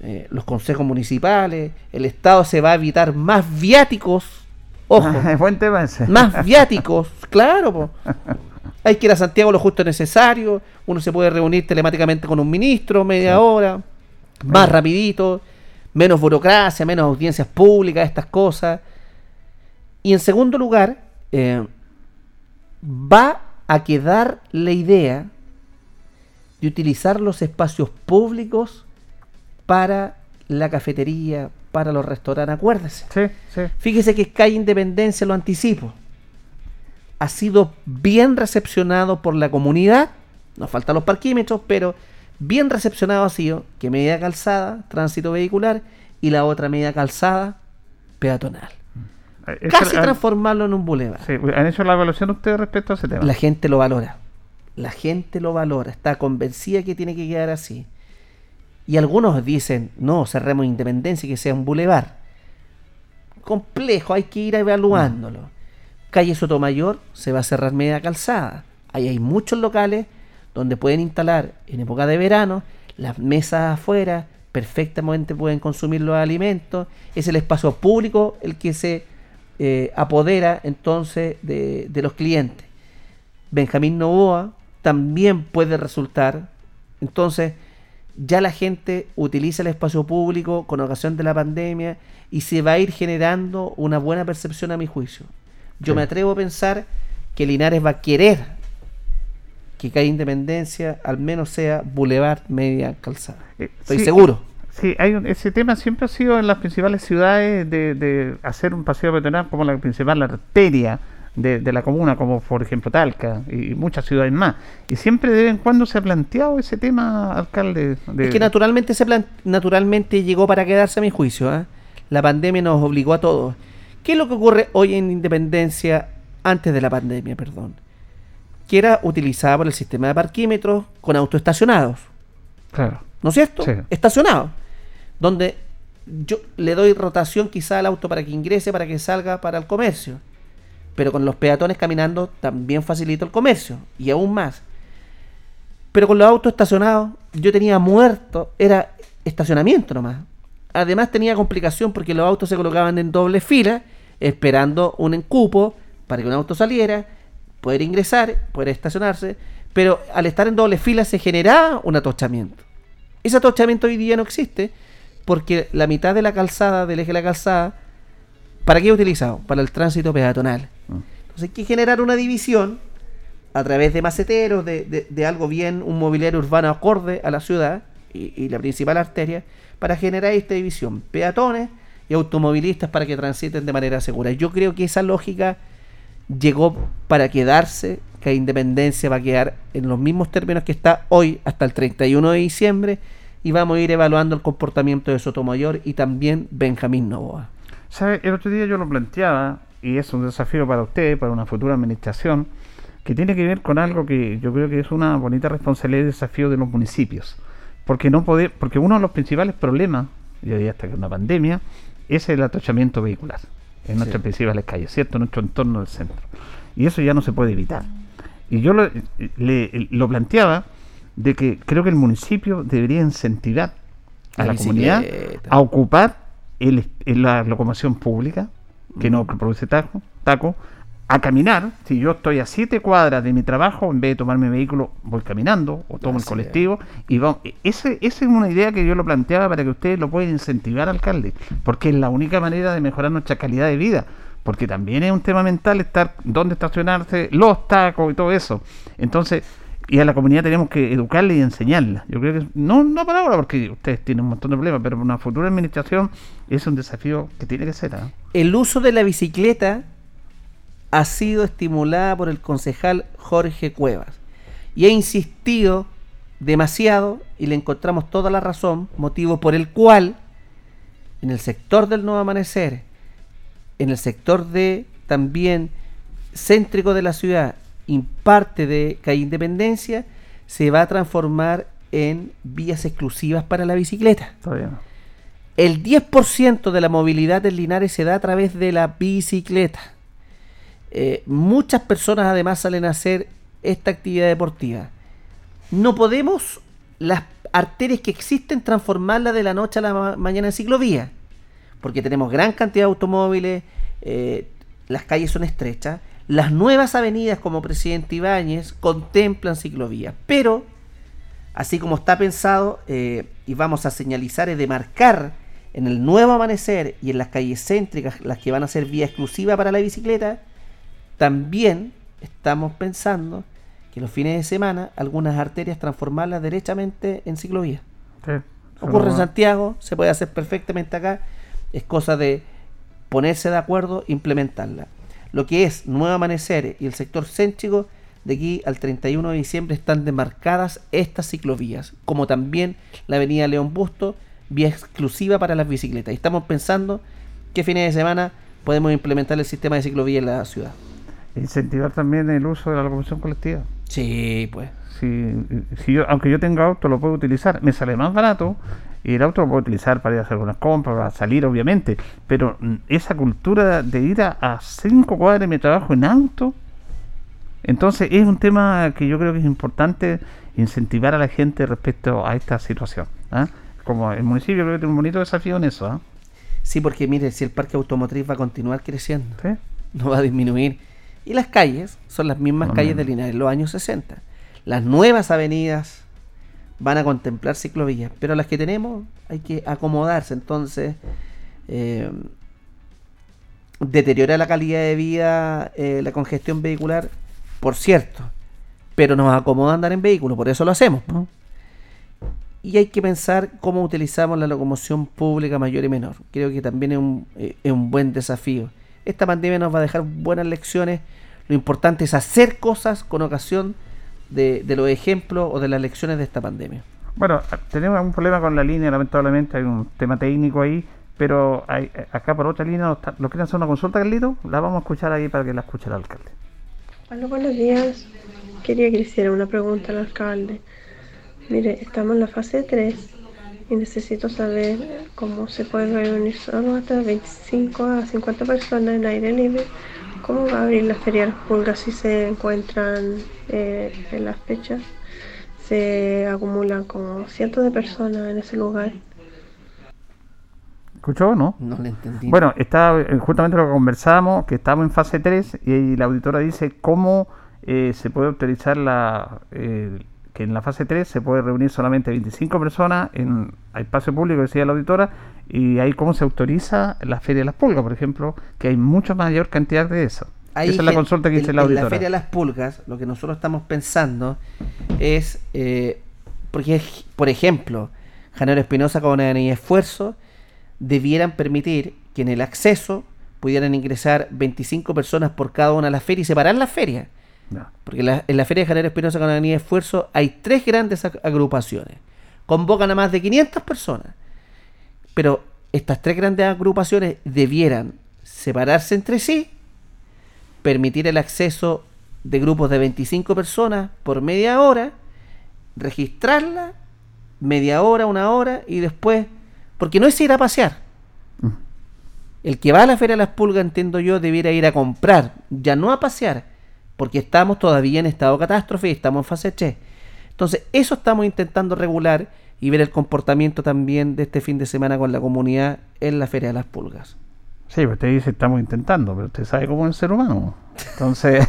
eh, los consejos municipales, el Estado se va a evitar más viáticos. Ojo, Buen tema ese. más viáticos, claro. po. Hay que ir a Santiago lo justo necesario. Uno se puede reunir telemáticamente con un ministro media hora, más rapidito, menos burocracia, menos audiencias públicas, estas cosas. Y en segundo lugar, eh, va a quedar la idea de utilizar los espacios públicos para la cafetería, para los restaurantes, acuérdese. Sí, sí. Fíjese que calle Independencia, lo anticipo, ha sido bien recepcionado por la comunidad, nos faltan los parquímetros, pero bien recepcionado ha sido que media calzada, tránsito vehicular, y la otra media calzada, peatonal. Eh, Casi transformarlo en un bulevar. Sí, ¿Han hecho la evaluación ustedes respecto a ese tema? La gente lo valora. La gente lo valora. Está convencida que tiene que quedar así. Y algunos dicen, no, cerremos Independencia y que sea un bulevar. Complejo, hay que ir evaluándolo. Calle Sotomayor se va a cerrar media calzada. Ahí hay muchos locales donde pueden instalar en época de verano las mesas afuera, perfectamente pueden consumir los alimentos. Es el espacio público el que se eh, apodera entonces de, de los clientes. Benjamín Novoa también puede resultar. Entonces, ya la gente utiliza el espacio público con ocasión de la pandemia y se va a ir generando una buena percepción a mi juicio. Yo Sí. me atrevo a pensar que Linares va a querer que Calle Independencia al menos sea Boulevard Media Calzada. Estoy Eh, Sí, seguro. Sí, hay un- ese tema siempre ha sido en las principales ciudades de, de hacer un paseo peatonal como la principal arteria de, de la comuna, como por ejemplo Talca y muchas ciudades más. Y siempre de vez en cuando se ha planteado ese tema, alcalde. De, Es que naturalmente se naturalmente llegó para quedarse a mi juicio. ¿ah? La pandemia nos obligó a todos. ¿Qué es lo que ocurre hoy en Independencia antes de la pandemia, perdón? Que era utilizada por el sistema de parquímetros con autoestacionados. Claro. ¿No es cierto? Sí. Estacionados. Donde yo le doy rotación quizá al auto para que ingrese, para que salga para el comercio. Pero con los peatones caminando también facilito el comercio. Y aún más. Pero con los autos estacionados, yo tenía muerto, era estacionamiento nomás. Además tenía complicación porque los autos se colocaban en doble fila, esperando un encupo para que un auto saliera, poder ingresar, poder estacionarse. Pero al estar en doble fila se generaba un atochamiento. Ese atochamiento hoy día no existe porque la mitad de la calzada, del eje de la calzada, ¿para qué he utilizado? Para el tránsito peatonal. Entonces hay que generar una división a través de maceteros, de, algo bien, un mobiliario urbano acorde a la ciudad y, y la principal arteria, para generar esta división. Peatones y automovilistas para que transiten de manera segura. Yo creo que esa lógica llegó para quedarse, que Independencia va a quedar en los mismos términos que está hoy hasta el 31 de diciembre y vamos a ir evaluando el comportamiento de Sotomayor y también Benjamín Novoa. ¿Sabe? El otro día yo lo planteaba, y es un desafío para usted, para una futura administración, que tiene que ver con algo que yo creo que es una bonita responsabilidad y desafío de los municipios. Porque no poder, porque uno de los principales problemas, y hoy hasta que una pandemia, es el atochamiento vehicular en nuestras principales calles, ¿cierto? En nuestro entorno del centro. Y eso ya no se puede evitar. Y yo lo, le- lo planteaba de que creo que el municipio debería incentivar a La la, comunidad a ocupar el, el- la locomoción pública, que no produce taco, taco, a caminar. Si yo estoy a siete cuadras de mi trabajo, en vez de tomar mi vehículo, voy caminando o tomo Así el colectivo. y vamos. Ese, Esa es una idea que yo lo planteaba para que ustedes lo puedan incentivar, alcalde, porque es la única manera de mejorar nuestra calidad de vida. Porque también es un tema mental estar dónde estacionarse, los tacos y todo eso. Entonces, y a la comunidad tenemos que educarla y enseñarla. Yo creo que, no, no para ahora, porque ustedes tienen un montón de problemas, pero una futura administración es un desafío que tiene que ser. ¿ah? El uso de la bicicleta ha sido estimulada por el concejal Jorge Cuevas y ha insistido demasiado y le encontramos toda la razón, motivo por el cual en el sector del nuevo amanecer, en el sector de también céntrico de la ciudad, y parte de calle Independencia, se va a transformar en vías exclusivas para la bicicleta. Todavía no. El 10% de la movilidad en Linares se da a través de la bicicleta. Eh, muchas personas además salen a hacer esta actividad deportiva. No podemos las arterias que existen transformarlas de la noche a la ma- mañana en ciclovía. Porque tenemos gran cantidad de automóviles, eh, las calles son estrechas. Las nuevas avenidas como Presidente Ibáñez contemplan ciclovías. Pero así como está pensado, eh, y vamos a señalizar y demarcar en el nuevo amanecer y en las calles céntricas, las que van a ser vía exclusiva para la bicicleta, también estamos pensando que los fines de semana algunas arterias transformarlas derechamente en ciclovía. Sí, Ocurre en Santiago, se puede hacer perfectamente acá. Es cosa de ponerse de acuerdo, implementarla. Lo que es Nuevo Amanecer y el sector céntrico, de aquí al 31 de diciembre están demarcadas estas ciclovías, como también la avenida León Busto, vía exclusiva para las bicicletas. Y estamos pensando qué fines de semana podemos implementar el sistema de ciclovía en la ciudad. Incentivar también el uso de la locomoción colectiva. Sí, pues. Si, si yo, aunque yo tenga auto, lo puedo utilizar. Me sale más barato y el auto lo puedo utilizar para ir a hacer algunas compras, para salir, obviamente. Pero mm, esa cultura de ir a, a cinco cuadras de mi trabajo en auto, entonces es un tema que yo creo que es importante incentivar a la gente respecto a esta situación. ¿ah? Como el municipio creo que tiene un bonito desafío en eso. ¿ah? Sí, porque mire, si el parque automotriz va a continuar creciendo, no va a disminuir. Y las calles son las mismas No, calles no. de Linares de los años 60. Las nuevas avenidas van a contemplar ciclovías, pero las que tenemos hay que acomodarse. Entonces, eh, deteriora la calidad de vida eh, la congestión vehicular, por cierto, pero nos acomoda andar en vehículo, por eso lo hacemos. ¿no? Y hay que pensar cómo utilizamos la locomoción pública mayor y menor. Creo que también es un, eh, es un buen desafío. Esta pandemia nos va a dejar buenas lecciones. Lo importante es hacer cosas con ocasión de, de los ejemplos o de las lecciones de esta pandemia. Bueno, tenemos un problema con la línea, lamentablemente hay un tema técnico ahí, pero hay, acá por otra línea, ¿lo, está- ¿lo quieren hacer una consulta, Carlito? La vamos a escuchar ahí para que la escuche el alcalde. Hola, buenos días. Quería que le hiciera una pregunta al alcalde. Mire, estamos en la fase 3 y necesito saber cómo se puede reunir solo hasta 25 a 50 personas en aire libre. ¿Cómo va a abrir la feria de las pulgas si se encuentran eh, en las fechas? Se acumulan como cientos de personas en ese lugar. ¿Escuchó o no? No le entendí. Bueno, está eh, justamente lo que conversamos, que estamos en fase 3 y la auditora dice cómo eh, se puede utilizar la... eh, que en la fase 3 se puede reunir solamente 25 personas en espacio público, decía la auditora, y ahí cómo se autoriza la Feria de las Pulgas, por ejemplo, que hay mucha mayor cantidad de eso. Ahí Esa es la consulta que en- dice la En auditora. la Feria de las Pulgas, lo que nosotros estamos pensando es, eh, porque, por ejemplo, Janero Espinosa con y Esfuerzo debieran permitir que en el acceso pudieran ingresar 25 personas por cada una de las ferias y separar las ferias. Ya. Porque la- en la Feria de Janero Espinosa con y Esfuerzo hay tres grandes ag- agrupaciones. Convocan a más de 500 personas. Pero estas tres grandes agrupaciones debieran separarse entre sí permitir el acceso de grupos de 25 personas por media hora, registrarla, media hora, una hora, y después, porque no es ir a pasear. El que va a la Feria de las Pulgas, entiendo yo, debiera ir a comprar, ya no a pasear, porque estamos todavía en estado de catástrofe y estamos en fase 3. Entonces, eso estamos intentando regular y ver el comportamiento también de este fin de semana con la comunidad en la Feria de las Pulgas. Sí, pues usted dice estamos intentando, pero usted sabe cómo es el ser humano. Entonces,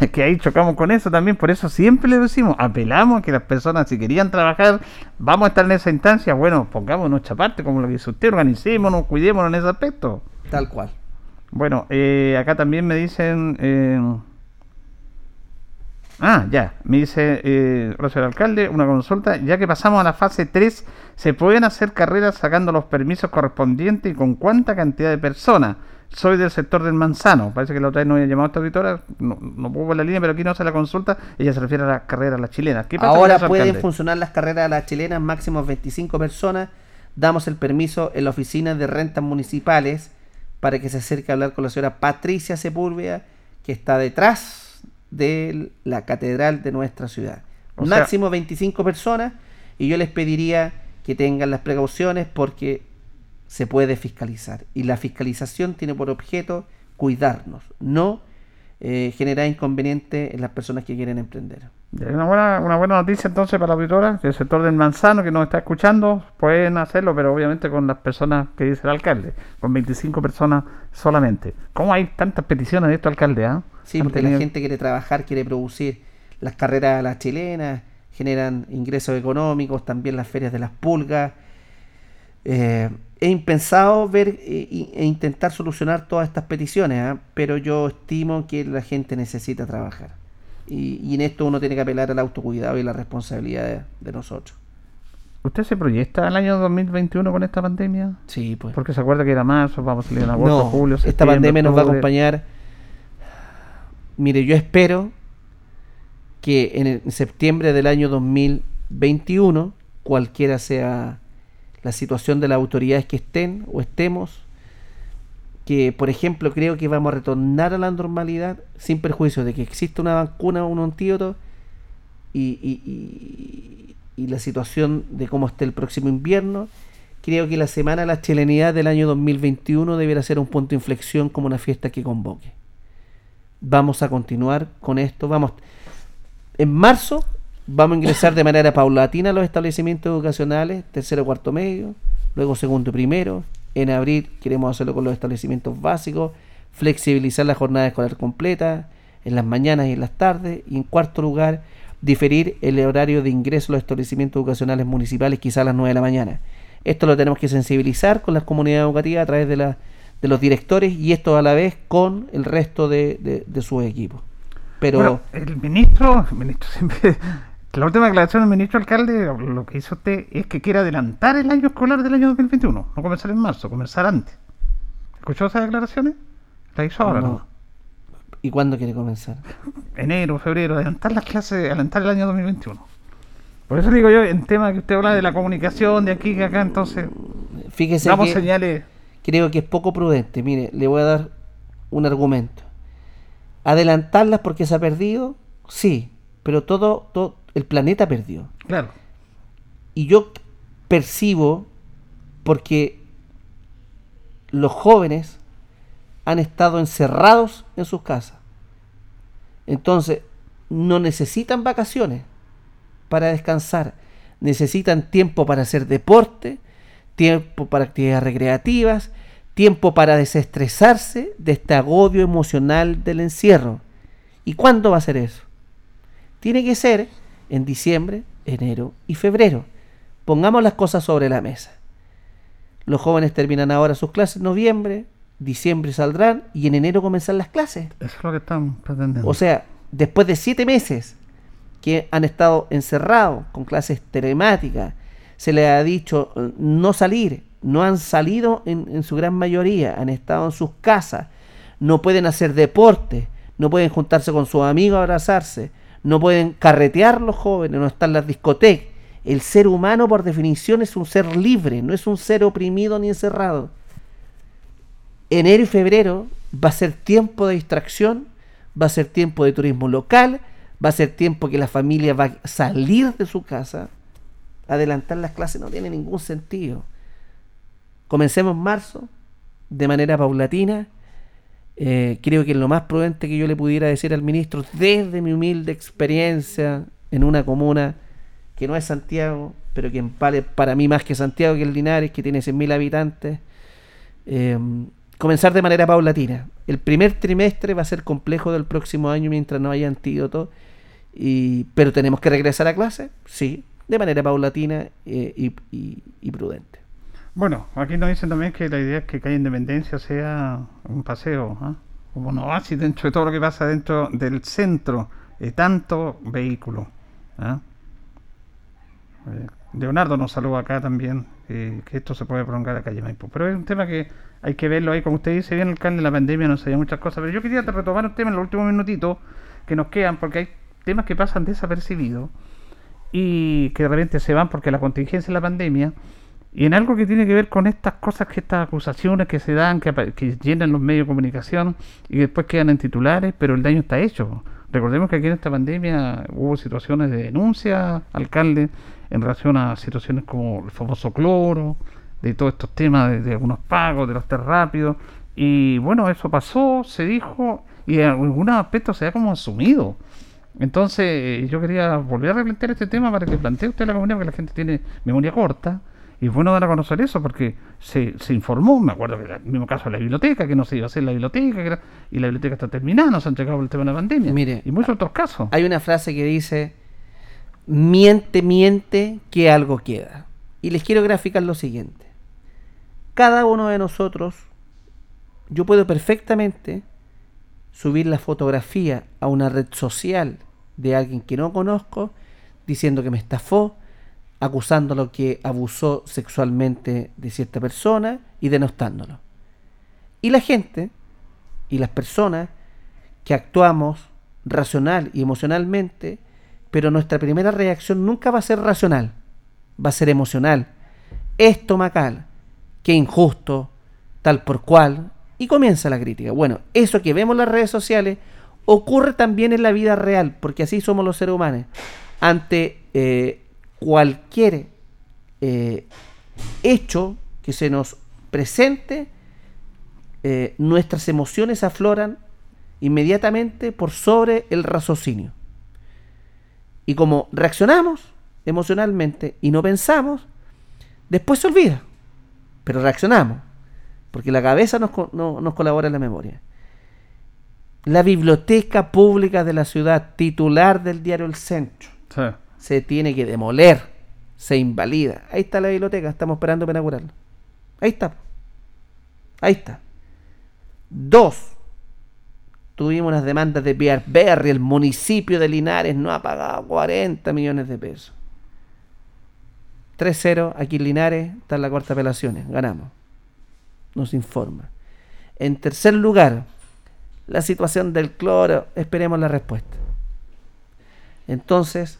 es que ahí chocamos con eso también, por eso siempre le decimos, apelamos a que las personas si querían trabajar, vamos a estar en esa instancia, bueno, pongamos nuestra parte, como lo que dice usted, organicémonos, cuidémonos en ese aspecto. Tal cual. Bueno, eh, acá también me dicen... eh, Ah, ya, me dice, eh, alcalde, una consulta, ya que pasamos a la fase 3, ¿se pueden hacer carreras sacando los permisos correspondientes y con cuánta cantidad de personas? Soy del sector del manzano, parece que la otra vez no había llamado a esta auditora, no, no puedo ver la línea, pero aquí no hace la consulta, ella se refiere a las carreras, las chilenas. ¿Qué pasa Ahora pueden alcalde? funcionar las carreras de las chilenas, máximo 25 personas. Damos el permiso en la oficina de rentas municipales para que se acerque a hablar con la señora Patricia Sepúlveda, que está detrás de la catedral de nuestra ciudad. O sea- máximo 25 personas y yo les pediría que tengan las precauciones porque se puede fiscalizar. Y la fiscalización tiene por objeto cuidarnos, no eh, generar inconveniente en las personas que quieren emprender. Una buena, una buena noticia entonces para la auditora del sector del manzano que nos está escuchando, pueden hacerlo, pero obviamente con las personas que dice el alcalde, con 25 personas solamente. ¿Cómo hay tantas peticiones de esto, alcalde? ah? Sí, porque la gente quiere trabajar, quiere producir. Las carreras a las chilenas generan ingresos económicos, también las ferias de las pulgas. Eh, es impensado ver eh, e intentar solucionar todas estas peticiones, ¿ah? pero yo estimo que la gente necesita trabajar. Y, y en esto uno tiene que apelar al autocuidado y la responsabilidad de, de nosotros. ¿Usted se proyecta al año 2021 con esta pandemia? Sí, pues. Porque se acuerda que era marzo, vamos a salir en agosto, No, julio, esta pandemia nos va a acompañar. Mire, yo espero que en, el- en septiembre del año 2021, cualquiera sea la situación de las autoridades que estén o estemos, que por ejemplo creo que vamos a retornar a la normalidad sin perjuicio de que exista una vacuna o un antídoto y, y- y- y la situación de cómo esté el próximo invierno, creo que la Semana de la Chilenidad del año 2021 deberá ser un punto de inflexión como una fiesta que convoque. Vamos a continuar con esto. Vamos. En marzo vamos a ingresar de manera paulatina a los establecimientos educacionales, tercero, cuarto medio, luego segundo y primero. En abril queremos hacerlo con los establecimientos básicos, flexibilizar la jornada escolar completa en las mañanas y en las tardes. Y en cuarto lugar, diferir el horario de ingreso a los establecimientos educacionales municipales quizá a las 9 de la mañana. Esto lo tenemos que sensibilizar con las comunidades educativas a través de, la, de los directores y esto a la vez con el resto de, de, de sus equipos. Pero el ministro, el ministro siempre, la última declaración del ministro alcalde, lo que hizo usted es que quiere adelantar el año escolar del año 2021, no comenzar en marzo, comenzar antes. ¿Escuchó esas declaraciones? La hizo ahora, No. ¿no? ¿y cuándo quiere comenzar? Enero, febrero, adelantar las clases, adelantar el año 2021. Por eso digo yo, en tema que usted habla de la comunicación de aquí que acá, entonces, Fíjese damos que señales. creo que es poco prudente. Mire, le voy a dar un argumento. Adelantarlas porque se ha perdido, sí, pero todo, todo el planeta perdió. Claro. Y yo percibo porque los jóvenes han estado encerrados en sus casas. Entonces, no necesitan vacaciones para descansar. Necesitan tiempo para hacer deporte, tiempo para actividades recreativas, tiempo para desestresarse de este agobio emocional del encierro. ¿Y cuándo va a ser eso? Tiene que ser en diciembre, enero y febrero. Pongamos las cosas sobre la mesa. Los jóvenes terminan ahora sus clases en noviembre, diciembre saldrán y en enero comenzarán las clases. Eso es lo que están pretendiendo. O sea, después de siete meses que han estado encerrados con clases telemáticas, se les ha dicho eh, no salir, no han salido en, en su gran mayoría, han estado en sus casas, no pueden hacer deporte, no pueden juntarse con sus amigos a abrazarse, no pueden carretear los jóvenes, no están las discotecas. El ser humano por definición es un ser libre, no es un ser oprimido ni encerrado enero y febrero va a ser tiempo de distracción, va a ser tiempo de turismo local, va a ser tiempo que la familia va a salir de su casa. Adelantar las clases no tiene ningún sentido. Comencemos en marzo, de manera paulatina. Eh, creo que es lo más prudente que yo le pudiera decir al ministro desde mi humilde experiencia en una comuna que no es Santiago, pero que vale para mí más que Santiago, que el Linares, que tiene 100.000 habitantes. Eh, comenzar de manera paulatina. El primer trimestre va a ser complejo del próximo año mientras no haya antídoto, y, pero tenemos que regresar a clase, sí, de manera paulatina eh, y- y prudente. Bueno, aquí nos dicen también que la idea es que Calle Independencia sea un paseo, ¿ah? como un oasis dentro de todo lo que pasa dentro del centro de tanto vehículo. ¿ah? Eh, Leonardo nos saluda acá también, eh, que esto se puede prolongar a calle Maipú. Pero es un tema que hay que verlo ahí, como usted dice, bien alcalde, la pandemia no sabía muchas cosas. Pero yo quería retomar un tema en los últimos minutitos que nos quedan, porque hay temas que pasan desapercibidos y que de repente se van porque la contingencia es la pandemia. Y en algo que tiene que ver con estas cosas, que estas acusaciones que se dan, que, llenan los medios de comunicación y después quedan en titulares, pero el daño está hecho. Recordemos que aquí en esta pandemia hubo situaciones de denuncia, alcalde, en relación a situaciones como el famoso cloro, de todos estos temas de, algunos pagos, de los test rápidos. Y bueno, eso pasó, se dijo, y en algunos aspectos se ha como asumido. Entonces, eh, yo quería volver a replantear este tema para que plantee usted la comunidad, porque la gente tiene memoria corta. Y es bueno dar a conocer eso porque se, se informó, me acuerdo que era el mismo caso de la biblioteca, que no se iba a hacer la biblioteca, que era- y la biblioteca está terminada, no se ha entregado por el tema de la pandemia. Mire, y muchos otros casos. Hay una frase que dice, miente, miente, que algo queda. Y les quiero graficar lo siguiente. Cada uno de nosotros, yo puedo perfectamente subir la fotografía a una red social de alguien que no conozco, diciendo que me estafó, acusándolo que abusó sexualmente de cierta persona y denostándolo. Y la gente y las personas que actuamos racional y emocionalmente, pero nuestra primera reacción nunca va a ser racional, va a ser emocional, estomacal, que injusto, tal por cual, y comienza la crítica. Bueno, eso que vemos en las redes sociales ocurre también en la vida real, porque así somos los seres humanos. Ante eh, cualquier eh, hecho que se nos presente, eh, nuestras emociones afloran inmediatamente por sobre el raciocinio. Y como reaccionamos emocionalmente y no pensamos, después se olvida, pero reaccionamos, porque la cabeza nos, nos colabora en la memoria. La biblioteca pública de la ciudad, titular del diario El Centro, se tiene que demoler, se invalida. Ahí está la biblioteca, estamos esperando para inaugurarla. Ahí está. Ahí está. Dos, tuvimos unas demandas de Pierre Berry, el municipio de Linares no ha pagado 40 millones de pesos. 3-0, aquí en Linares está en la cuarta apelaciones, ganamos. Nos informa. En tercer lugar, la situación del cloro, esperemos la respuesta. Entonces,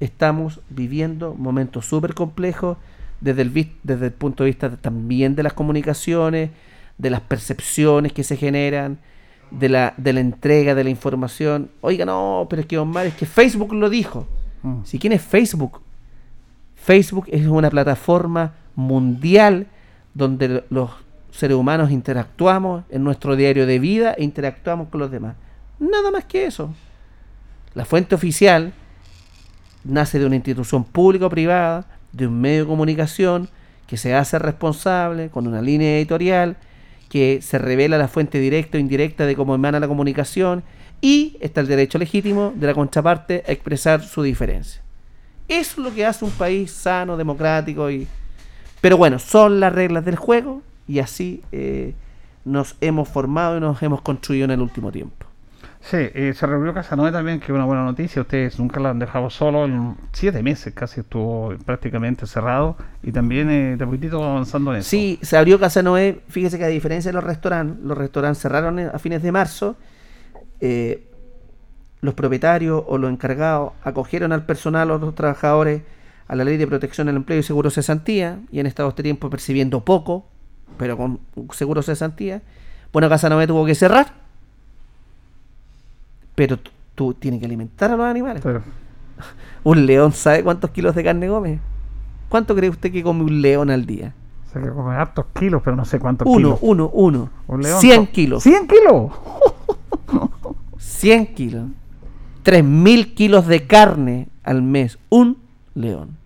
estamos viviendo momentos súper complejos desde el, desde el punto de vista también de las comunicaciones, de las percepciones que se generan, de la, de la entrega de la información. Oiga, no, pero es que Omar, es que Facebook lo dijo. Mm. Si quién es Facebook? Facebook es una plataforma mundial donde los seres humanos interactuamos en nuestro diario de vida e interactuamos con los demás. Nada más que eso. La fuente oficial nace de una institución pública o privada, de un medio de comunicación que se hace responsable con una línea editorial que se revela la fuente directa o indirecta de cómo emana la comunicación y está el derecho legítimo de la contraparte a expresar su diferencia. Eso es lo que hace un país sano, democrático y... Pero bueno, son las reglas del juego y así eh, nos hemos formado y nos hemos construido en el último tiempo. Sí, eh, se reunió Casanova también, que es una buena noticia. Ustedes nunca lo han dejado solo. En siete meses casi estuvo prácticamente cerrado. Y también eh, de poquitito avanzando en eso. Sí, se abrió Casanoe. Fíjese que a diferencia de los restaurantes, los restaurantes cerraron a fines de marzo. Eh, los propietarios o los encargados acogieron al personal o los trabajadores a la ley de protección del empleo y seguro cesantía. Y han estado este tiempo percibiendo poco, pero con seguro cesantía. Bueno, Casanoe tuvo que cerrar pero tú tienes que alimentar a los animales. Un león sabe cuántos kilos de carne come. ¿Cuánto cree usted que come un león al día? Sé que come hartos kilos, pero no sé cuántos uno, kilos. Uno, uno, uno. 100 kilos. ¿100 kilos? 100 kilos. 3.000 kilos de carne al mes. Un león.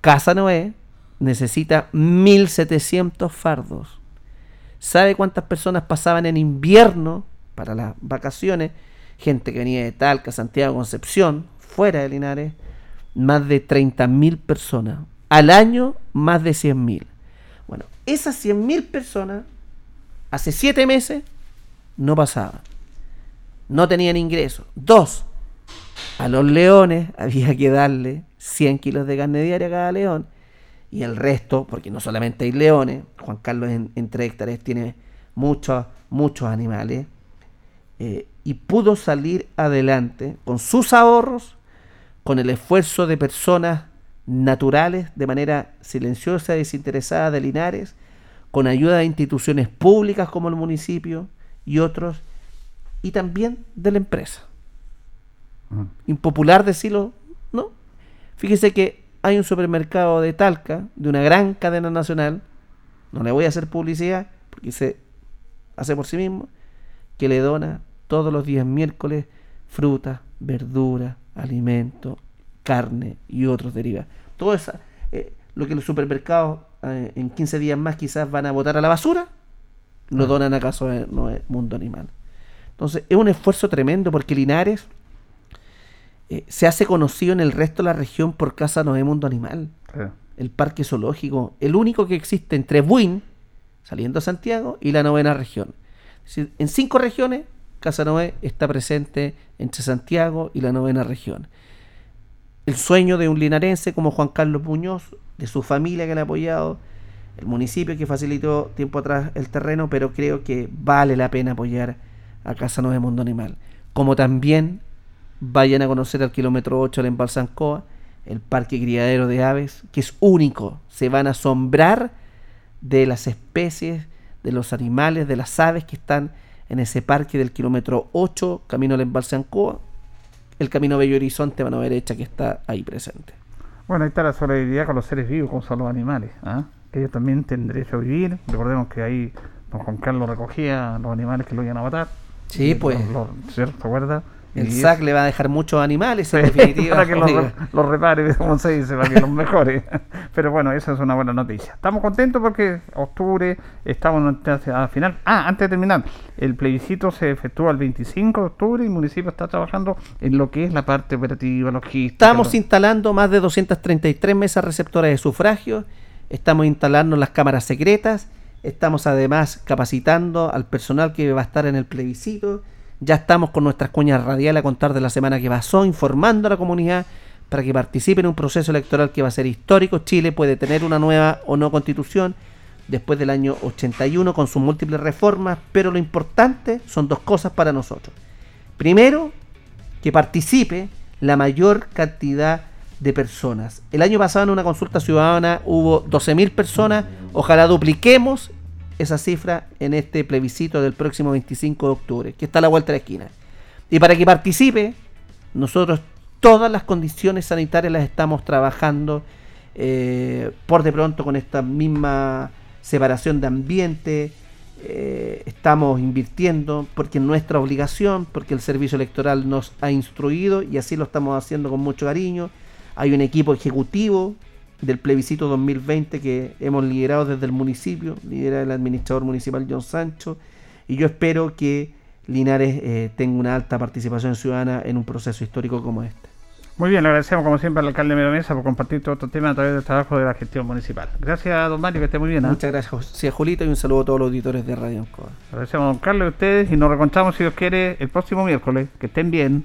Casa Noé necesita 1.700 fardos. ¿Sabe cuántas personas pasaban en invierno para las vacaciones, gente que venía de Talca, Santiago, Concepción, fuera de Linares, más de 30.000 personas. Al año, más de 100.000. Bueno, esas 100.000 personas, hace 7 meses, no pasaban. No tenían ingresos. Dos, a los leones había que darle 100 kilos de carne diaria a cada león. Y el resto, porque no solamente hay leones, Juan Carlos en, entre hectáreas tiene muchos, muchos animales. Eh, y pudo salir adelante con sus ahorros, con el esfuerzo de personas naturales de manera silenciosa y desinteresada de Linares, con ayuda de instituciones públicas como el municipio y otros, y también de la empresa. Impopular decirlo, ¿no? Fíjese que hay un supermercado de Talca, de una gran cadena nacional, no le voy a hacer publicidad, porque se hace por sí mismo, que le dona todos los días miércoles fruta, verdura, alimento, carne y otros derivados. Todo eso, eh, lo que los supermercados eh, en 15 días más quizás van a botar a la basura, lo donan acaso en no es Mundo Animal. Entonces es un esfuerzo tremendo porque Linares eh, se hace conocido en el resto de la región por Casa Noé Mundo Animal. El parque zoológico, el único que existe entre Buin, saliendo a Santiago, y la novena región. En cinco regiones, Casa Noé está presente entre Santiago y la novena región. el sueño de un linarense como Juan Carlos Muñoz, de su familia que le ha apoyado, el municipio que facilitó tiempo atrás el terreno, pero creo que vale la pena apoyar a Casa Nueva Mundo Animal. Como también vayan a conocer al kilómetro 8 del embalse Ancoa, el parque criadero de aves, que es único. Se van a asombrar de las especies, de los animales, de las aves que están en ese parque del kilómetro 8, camino al embalse Ancoa, el camino Bello Horizonte, mano derecha, que está ahí presente. Bueno, ahí está la solidaridad con los seres vivos, como son los animales, ¿ah? que ellos también tienen derecho a vivir. Recordemos que ahí don Juan Carlos recogía los animales que lo iban a matar. Sí, Y pues. los- los- ¿Cierto? ¿Te acuerdas? El SAC le va a dejar muchos animales, en definitiva. para que los, repare, como se dice, para que los mejore. Pero bueno, esa es una buena noticia. Estamos contentos porque octubre, estamos ciudad final. Ah, antes de terminar, el plebiscito se efectúa el 25 de octubre y el municipio está trabajando en lo que es la parte operativa, logística. Estamos lo- instalando más de 233 mesas receptoras de sufragio, estamos instalando las cámaras secretas, estamos además capacitando al personal que va a estar en el plebiscito, ya estamos con nuestras cuñas radiales a contar de la semana que pasó, informando a la comunidad para que participe en un proceso electoral que va a ser histórico. Chile puede tener una nueva o no constitución después del año 81 con sus múltiples reformas, pero lo importante son dos cosas para nosotros. Primero, que participe la mayor cantidad de personas. El año pasado en una consulta ciudadana hubo 12.000 personas. Ojalá dupliquemos esa cifra en este plebiscito del próximo 25 de octubre, que está a la vuelta de la esquina. Y para que participe, nosotros todas las condiciones sanitarias las estamos trabajando eh, por de pronto con esta misma separación de ambiente. eh, estamos invirtiendo porque es nuestra obligación, porque el servicio electoral nos ha instruido y así lo estamos haciendo con mucho cariño. Hay un equipo ejecutivo del plebiscito 2020 que hemos liderado desde el municipio, lidera el administrador municipal John Sancho, y yo espero que Linares eh, tenga una alta participación ciudadana en un proceso histórico como este. Muy bien, le agradecemos como siempre al alcalde Medio Mesa por compartir todo estos temas a través del trabajo de la gestión municipal. Gracias, don Mario, que esté muy bien. ¿ah? Muchas gracias, Julito, y un saludo a todos los auditores de Radio Ancoa. Agradecemos a don Carlos y a ustedes y nos reencontramos, si Dios quiere, el próximo miércoles. Que estén bien.